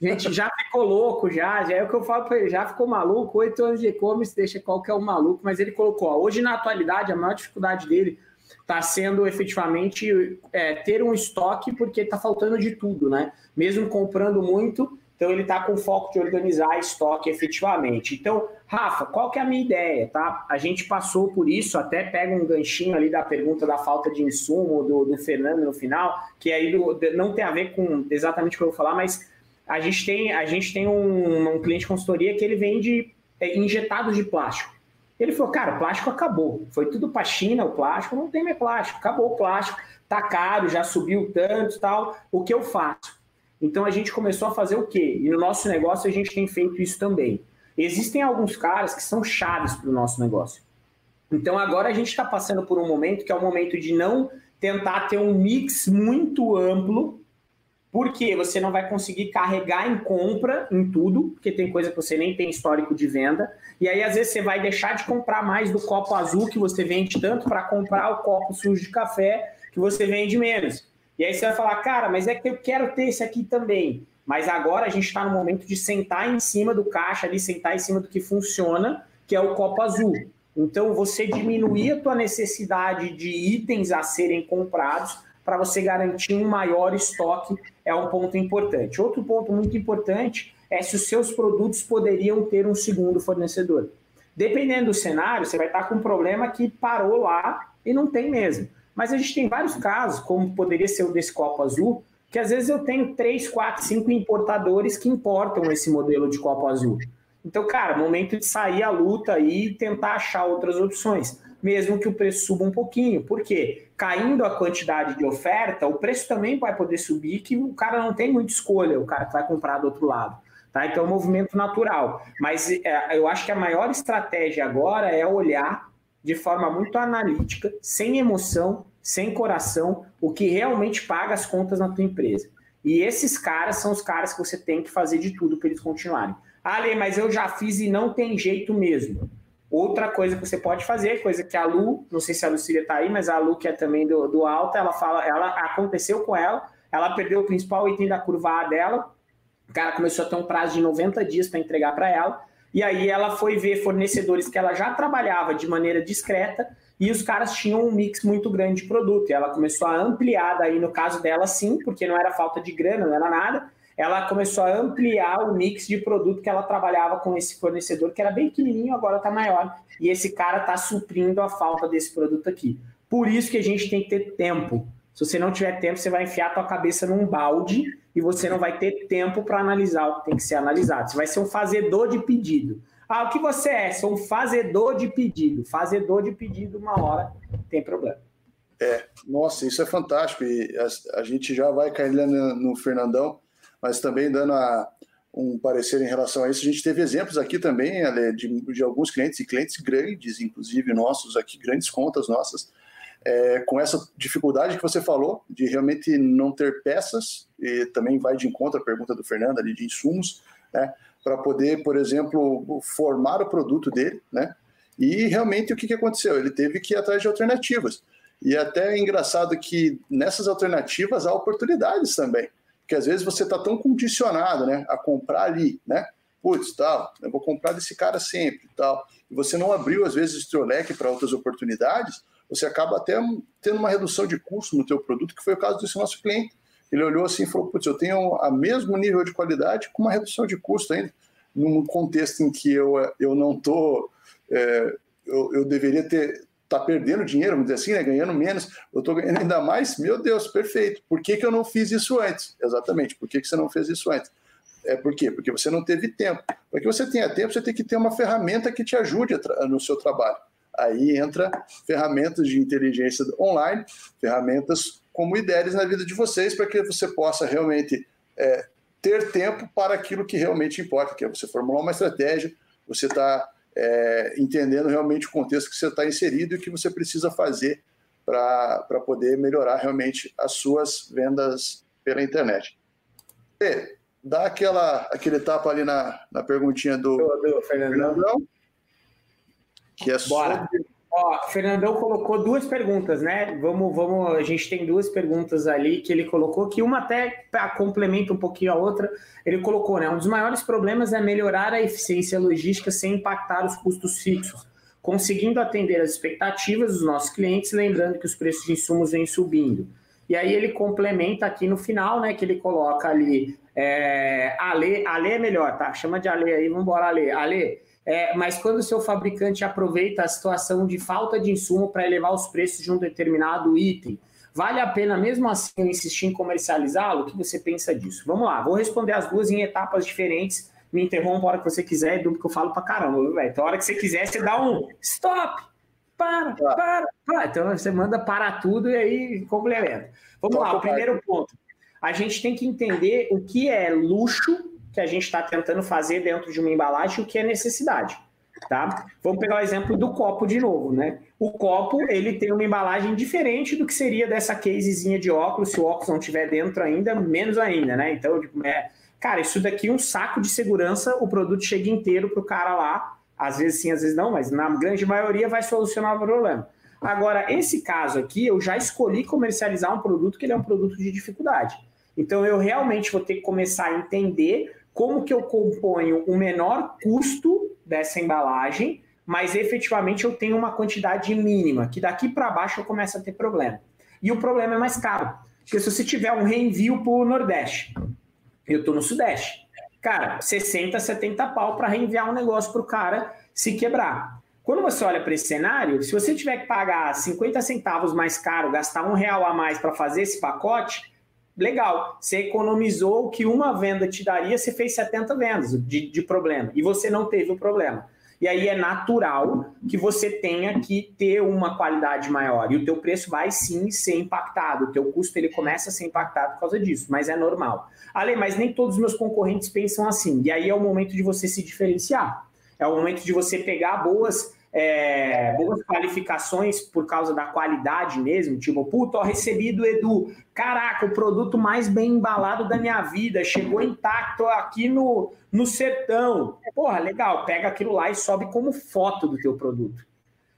Gente, já ficou louco, já, já é o que eu falo para ele, já ficou maluco, oito anos de e-commerce, deixa qualquer um maluco, mas ele colocou, ó, hoje na atualidade, a maior dificuldade dele está sendo efetivamente é, ter um estoque, porque está faltando de tudo, né? Mesmo comprando muito, então ele está com foco de organizar estoque efetivamente. Então, Rafa, qual que é a minha ideia, tá? A gente passou por isso, até pega um ganchinho ali da pergunta da falta de insumo do, do Fernando no final, que aí do, não tem a ver com exatamente o que eu vou falar, mas a gente tem, a gente tem um, um cliente de consultoria que ele vende é, injetados de plástico. Ele falou, cara, o plástico acabou. Foi tudo para China, o plástico, não tem mais plástico, acabou o plástico, tá caro, já subiu tanto tal. O que eu faço? Então a gente começou a fazer o quê? E no nosso negócio a gente tem feito isso também. Existem alguns caras que são chaves para o nosso negócio. Então agora a gente está passando por um momento que é o momento de não tentar ter um mix muito amplo porque você não vai conseguir carregar em compra em tudo, porque tem coisa que você nem tem histórico de venda. E aí, às vezes, você vai deixar de comprar mais do copo azul que você vende tanto para comprar o copo sujo de café que você vende menos. E aí você vai falar, cara, mas é que eu quero ter esse aqui também. Mas agora a gente está no momento de sentar em cima do caixa ali, sentar em cima do que funciona, que é o copo azul. Então, você diminuir a tua necessidade de itens a serem comprados para você garantir um maior estoque é um ponto importante. Outro ponto muito importante é se os seus produtos poderiam ter um segundo fornecedor. Dependendo do cenário, você vai estar com um problema que parou lá e não tem mesmo. Mas a gente tem vários casos, como poderia ser o desse copo azul, que às vezes eu tenho três, quatro, cinco importadores que importam esse modelo de copo azul. Então, cara, momento de sair a luta e tentar achar outras opções mesmo que o preço suba um pouquinho. Por quê? Caindo a quantidade de oferta, o preço também vai poder subir, que o cara não tem muita escolha, o cara que vai comprar do outro lado. Tá? Então é um movimento natural. Mas é, eu acho que a maior estratégia agora é olhar de forma muito analítica, sem emoção, sem coração, o que realmente paga as contas na tua empresa. E esses caras são os caras que você tem que fazer de tudo para eles continuarem. Ale, mas eu já fiz e não tem jeito mesmo. Outra coisa que você pode fazer, coisa que a Lu, não sei se a Lucília está aí, mas a Lu, que é também do, do Alta, ela fala, ela aconteceu com ela, ela perdeu o principal item da curva A dela, o cara começou a ter um prazo de 90 dias para entregar para ela, e aí ela foi ver fornecedores que ela já trabalhava de maneira discreta, e os caras tinham um mix muito grande de produto, e ela começou a ampliar daí, no caso dela sim, porque não era falta de grana, não era nada, ela começou a ampliar o mix de produto que ela trabalhava com esse fornecedor, que era bem pequenininho, agora está maior. E esse cara está suprindo a falta desse produto aqui. Por isso que a gente tem que ter tempo. Se você não tiver tempo, você vai enfiar a tua cabeça num balde e você não vai ter tempo para analisar o que tem que ser analisado. Você vai ser um fazedor de pedido. Ah, o que você é? Sou um fazedor de pedido. Fazedor de pedido, uma hora tem problema. É, nossa, isso é fantástico. E a, a gente já vai cair no, no Fernandão mas também dando a, um parecer em relação a isso. A gente teve exemplos aqui também Ale, de, de alguns clientes, e clientes grandes, inclusive nossos aqui, grandes contas nossas, é, com essa dificuldade que você falou, de realmente não ter peças, e também vai de encontro à pergunta do Fernando ali de insumos, né, para poder, por exemplo, formar o produto dele, né, e realmente o que, que aconteceu? Ele teve que ir atrás de alternativas. E até é engraçado que nessas alternativas há oportunidades também. Porque às vezes você está tão condicionado né, a comprar ali, né? Putz, tal, eu vou comprar desse cara sempre tal. E você não abriu, às vezes, o seu leque para outras oportunidades, você acaba até tendo uma redução de custo no teu produto, que foi o caso desse nosso cliente. Ele olhou assim e falou, putz, eu tenho a mesmo nível de qualidade com uma redução de custo ainda, num contexto em que eu, eu não estou... É, eu, eu deveria ter tá perdendo dinheiro, vamos dizer assim, né? ganhando menos, eu estou ganhando ainda mais, meu Deus, perfeito. Por que, que eu não fiz isso antes? Exatamente, por que, que você não fez isso antes? É por quê? Porque você não teve tempo. Para que você tenha tempo, você tem que ter uma ferramenta que te ajude no seu trabalho. Aí entra ferramentas de inteligência online, ferramentas como ideias na vida de vocês, para que você possa realmente é, ter tempo para aquilo que realmente importa, que é você formular uma estratégia, você está é, entendendo realmente o contexto que você está inserido e o que você precisa fazer para poder melhorar realmente as suas vendas pela internet. E, dá aquela, aquele tapa ali na, na perguntinha do, do Fernandão. Que é Bora. sobre Ó, Fernandão colocou duas perguntas, né? Vamos, vamos, a gente tem duas perguntas ali que ele colocou, que uma até complementa um pouquinho a outra. Ele colocou, né? Um dos maiores problemas é melhorar a eficiência logística sem impactar os custos fixos, conseguindo atender as expectativas dos nossos clientes, lembrando que os preços de insumos vêm subindo. E aí ele complementa aqui no final, né? Que ele coloca ali. É, Ale, Ale é melhor, tá? Chama de Ale aí, vamos embora, Ale. Ale, é, mas quando o seu fabricante aproveita a situação de falta de insumo para elevar os preços de um determinado item, vale a pena mesmo assim insistir em comercializá-lo? O que você pensa disso? Vamos lá, vou responder as duas em etapas diferentes. Me interrompa a hora que você quiser, Edu, porque eu falo para caramba, velho. Então, a hora que você quiser, você dá um stop, para, para, para. Então, você manda para tudo e aí complementa. Vamos lá, o primeiro ponto. A gente tem que entender o que é luxo que a gente está tentando fazer dentro de uma embalagem o que é necessidade. Tá? Vamos pegar o exemplo do copo de novo, né? O copo ele tem uma embalagem diferente do que seria dessa casezinha de óculos, se o óculos não tiver dentro ainda, menos ainda, né? Então, tipo, é, cara, isso daqui é um saco de segurança, o produto chega inteiro para o cara lá, às vezes sim, às vezes não, mas na grande maioria vai solucionar o problema. Agora, esse caso aqui, eu já escolhi comercializar um produto que ele é um produto de dificuldade. Então, eu realmente vou ter que começar a entender como que eu componho o menor custo dessa embalagem, mas efetivamente eu tenho uma quantidade mínima, que daqui para baixo eu começo a ter problema. E o problema é mais caro, porque se você tiver um reenvio para o Nordeste, eu estou no Sudeste, cara, 60, 70 pau para reenviar um negócio para o cara se quebrar. Quando você olha para esse cenário, se você tiver que pagar 50 centavos mais caro, gastar um real a mais para fazer esse pacote, legal. Você economizou o que uma venda te daria, você fez 70 vendas de, de problema. E você não teve o problema. E aí é natural que você tenha que ter uma qualidade maior. E o teu preço vai sim ser impactado. O teu custo ele começa a ser impactado por causa disso, mas é normal. Ale, mas nem todos os meus concorrentes pensam assim. E aí é o momento de você se diferenciar. É o momento de você pegar boas é, boas qualificações por causa da qualidade mesmo, tipo, puta, ó, recebi do Edu, caraca, o produto mais bem embalado da minha vida, chegou intacto aqui no, no sertão. Porra, legal, pega aquilo lá e sobe como foto do teu produto.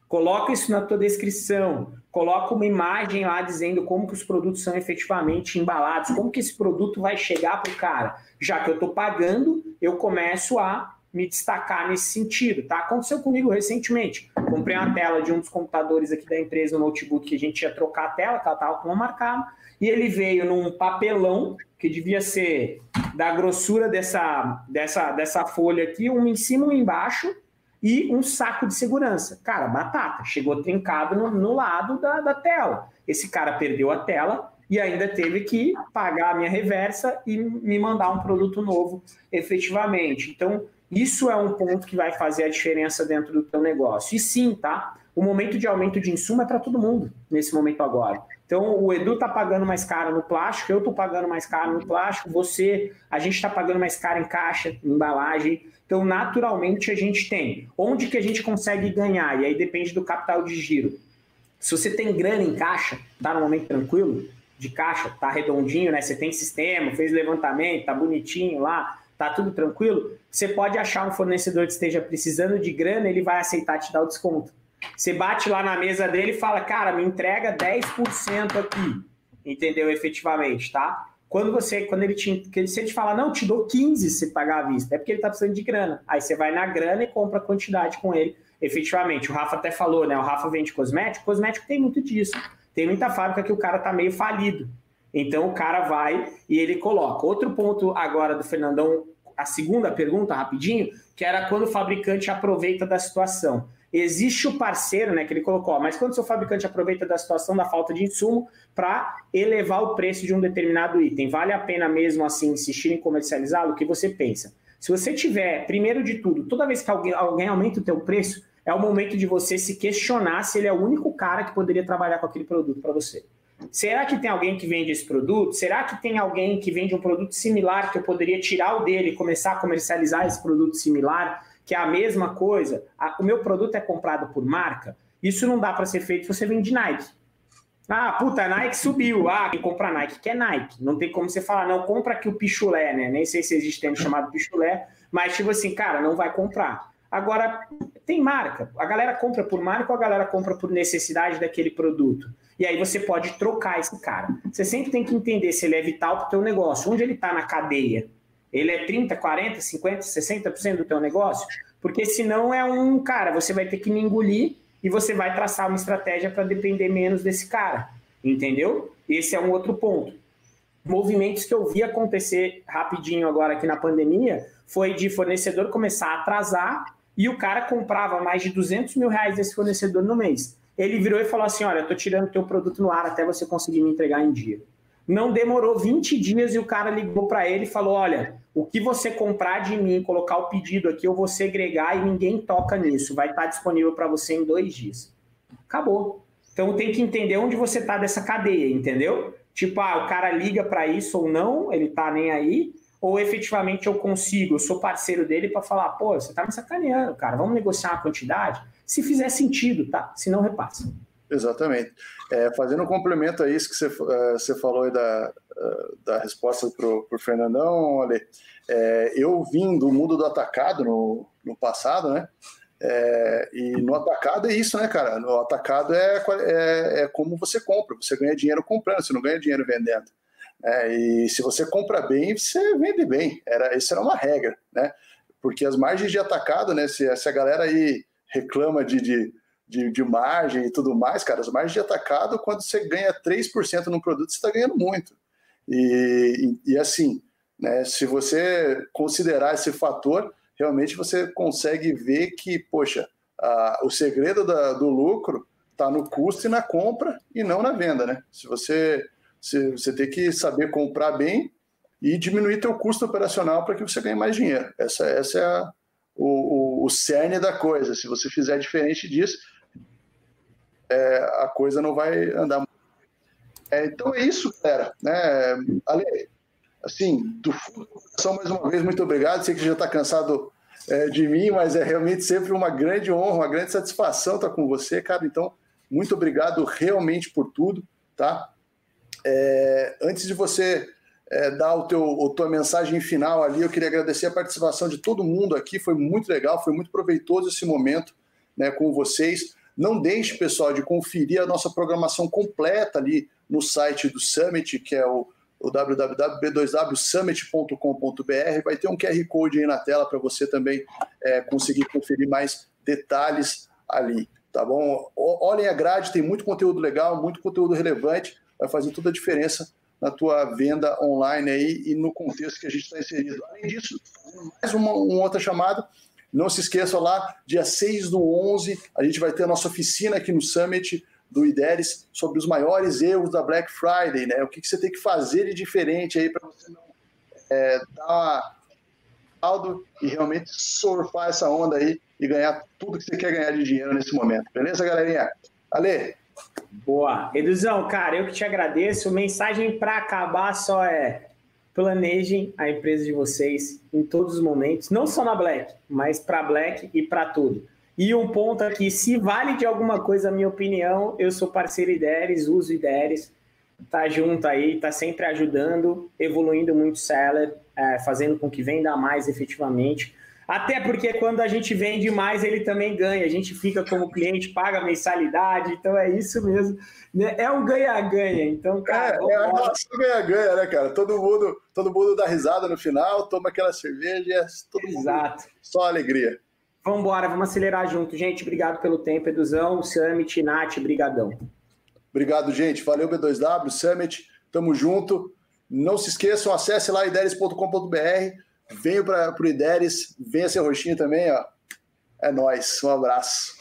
Coloca isso na tua descrição, coloca uma imagem lá dizendo como que os produtos são efetivamente embalados, como que esse produto vai chegar para o cara. Já que eu estou pagando, eu começo a me destacar nesse sentido, tá? Aconteceu comigo recentemente. Comprei uma tela de um dos computadores aqui da empresa, um notebook que a gente ia trocar a tela, que ela estava com uma marcada, e ele veio num papelão que devia ser da grossura dessa, dessa, dessa folha aqui, um em cima, um embaixo, e um saco de segurança. Cara, batata, chegou trincado no, no lado da, da tela. Esse cara perdeu a tela e ainda teve que pagar a minha reversa e me mandar um produto novo efetivamente. Então, isso é um ponto que vai fazer a diferença dentro do teu negócio. E sim, tá? O momento de aumento de insumo é para todo mundo nesse momento agora. Então, o Edu está pagando mais caro no plástico, eu estou pagando mais caro no plástico, você, a gente está pagando mais caro em caixa, em embalagem. Então, naturalmente, a gente tem. Onde que a gente consegue ganhar? E aí depende do capital de giro. Se você tem grana em caixa, está no momento tranquilo, de caixa, está redondinho, né? Você tem sistema, fez levantamento, está bonitinho lá, tá tudo tranquilo, você pode achar um fornecedor que esteja precisando de grana, ele vai aceitar te dar o desconto. Você bate lá na mesa dele e fala, cara, me entrega 10% aqui, entendeu? Efetivamente, tá? Quando você, quando ele te, se ele te falar, não, te dou 15 se pagar à vista, é porque ele tá precisando de grana. Aí você vai na grana e compra a quantidade com ele, efetivamente. O Rafa até falou, né? O Rafa vende cosmético, cosmético tem muito disso. Tem muita fábrica que o cara tá meio falido. Então o cara vai e ele coloca. Outro ponto agora do Fernandão, a segunda pergunta, rapidinho, que era quando o fabricante aproveita da situação. Existe o parceiro, né, que ele colocou, mas quando o seu fabricante aproveita da situação da falta de insumo para elevar o preço de um determinado item, vale a pena mesmo assim insistir em comercializá-lo? O que você pensa? Se você tiver, primeiro de tudo, toda vez que alguém, alguém aumenta o teu preço, é o momento de você se questionar se ele é o único cara que poderia trabalhar com aquele produto para você. Será que tem alguém que vende esse produto? Será que tem alguém que vende um produto similar que eu poderia tirar o dele e começar a comercializar esse produto similar? que é a mesma coisa, o meu produto é comprado por marca, isso não dá para ser feito se você vende Nike. Ah, puta, Nike subiu. Ah, quem compra Nike quer Nike. Não tem como você falar, não, compra aqui o pichulé, né? Nem sei se existe termo chamado pichulé, mas tipo assim, cara, não vai comprar. Agora, tem marca. A galera compra por marca ou a galera compra por necessidade daquele produto? E aí você pode trocar esse cara. Você sempre tem que entender se ele é vital para o teu negócio, onde ele está na cadeia. Ele é 30, 40, 50, 60% do teu negócio? Porque senão é um cara, você vai ter que me engolir e você vai traçar uma estratégia para depender menos desse cara. Entendeu? Esse é um outro ponto. Movimentos que eu vi acontecer rapidinho agora aqui na pandemia foi de fornecedor começar a atrasar e o cara comprava mais de 200 mil reais desse fornecedor no mês. Ele virou e falou assim: Olha, eu tô tirando teu produto no ar até você conseguir me entregar em dia. Não demorou 20 dias e o cara ligou para ele e falou: Olha, o que você comprar de mim, colocar o pedido aqui, eu vou segregar e ninguém toca nisso. Vai estar disponível para você em dois dias. Acabou. Então tem que entender onde você está dessa cadeia, entendeu? Tipo, ah, o cara liga para isso ou não, ele tá nem aí, ou efetivamente eu consigo, eu sou parceiro dele para falar, pô, você tá me sacaneando, cara, vamos negociar uma quantidade? Se fizer sentido, tá? Se não, repassa. Exatamente. É, fazendo um complemento a isso que você, uh, você falou aí da, uh, da resposta para o Fernandão, Ale, é, eu vim do mundo do atacado no, no passado, né? É, e no atacado é isso, né, cara? No atacado é, é, é, como você compra, você ganha dinheiro comprando, você não ganha dinheiro vendendo. É, e se você compra bem, você vende bem. Era, isso era uma regra, né? Porque as margens de atacado, né? Se, se a galera aí reclama de, de de, de margem e tudo mais, cara, as margens de atacado, quando você ganha 3% no produto, você está ganhando muito. E, e, e, assim, né, se você considerar esse fator, realmente você consegue ver que, poxa, a, o segredo da, do lucro está no custo e na compra e não na venda, né? Se você, se, você tem que saber comprar bem e diminuir teu custo operacional para que você ganhe mais dinheiro. Essa, essa é a, o, o, o cerne da coisa. Se você fizer diferente disso, é, a coisa não vai andar. É, então é isso, galera. Né? Ale, assim, do fundo mais uma vez, muito obrigado. Sei que já está cansado é, de mim, mas é realmente sempre uma grande honra, uma grande satisfação estar com você, cara. Então, muito obrigado realmente por tudo, tá? É, antes de você é, dar o teu, a tua mensagem final ali, eu queria agradecer a participação de todo mundo aqui. Foi muito legal, foi muito proveitoso esse momento né, com vocês. Não deixe, pessoal, de conferir a nossa programação completa ali no site do Summit, que é o, o www.b2wsummit.com.br. Vai ter um QR Code aí na tela para você também é, conseguir conferir mais detalhes ali, tá bom? Olhem a grade, tem muito conteúdo legal, muito conteúdo relevante, vai fazer toda a diferença na tua venda online aí e no contexto que a gente está inserido. Além disso, mais uma, uma outra chamada, não se esqueça lá, dia 6 do 11, a gente vai ter a nossa oficina aqui no Summit do IDERES sobre os maiores erros da Black Friday, né? O que, que você tem que fazer de diferente aí para você não é, dar saldo e realmente surfar essa onda aí e ganhar tudo que você quer ganhar de dinheiro nesse momento. Beleza, galerinha? Ale? Boa. Eduzão, cara, eu que te agradeço. Mensagem para acabar só é planejem a empresa de vocês em todos os momentos, não só na Black, mas para Black e para tudo. E um ponto aqui, se vale de alguma coisa a minha opinião, eu sou parceiro IDERES, uso IDERES, tá junto aí, tá sempre ajudando, evoluindo muito o seller, é, fazendo com que venda mais efetivamente. Até porque quando a gente vende mais, ele também ganha. A gente fica como cliente, paga mensalidade, então é isso mesmo. Né? É um ganha-ganha. Então, cara. É, é a relação ganha-ganha, né, cara? Todo mundo, todo mundo dá risada no final, toma aquela cerveja e é todo mundo. Exato. Só alegria. Vamos embora, vamos acelerar junto. Gente, obrigado pelo tempo, Eduzão, Summit, Nath, brigadão. Obrigado, gente. Valeu, B2W, Summit. Tamo junto. Não se esqueçam, acesse lá ideres.com.br. Venha para o Ideres, venha ser roxinho também, ó. É nóis. Um abraço.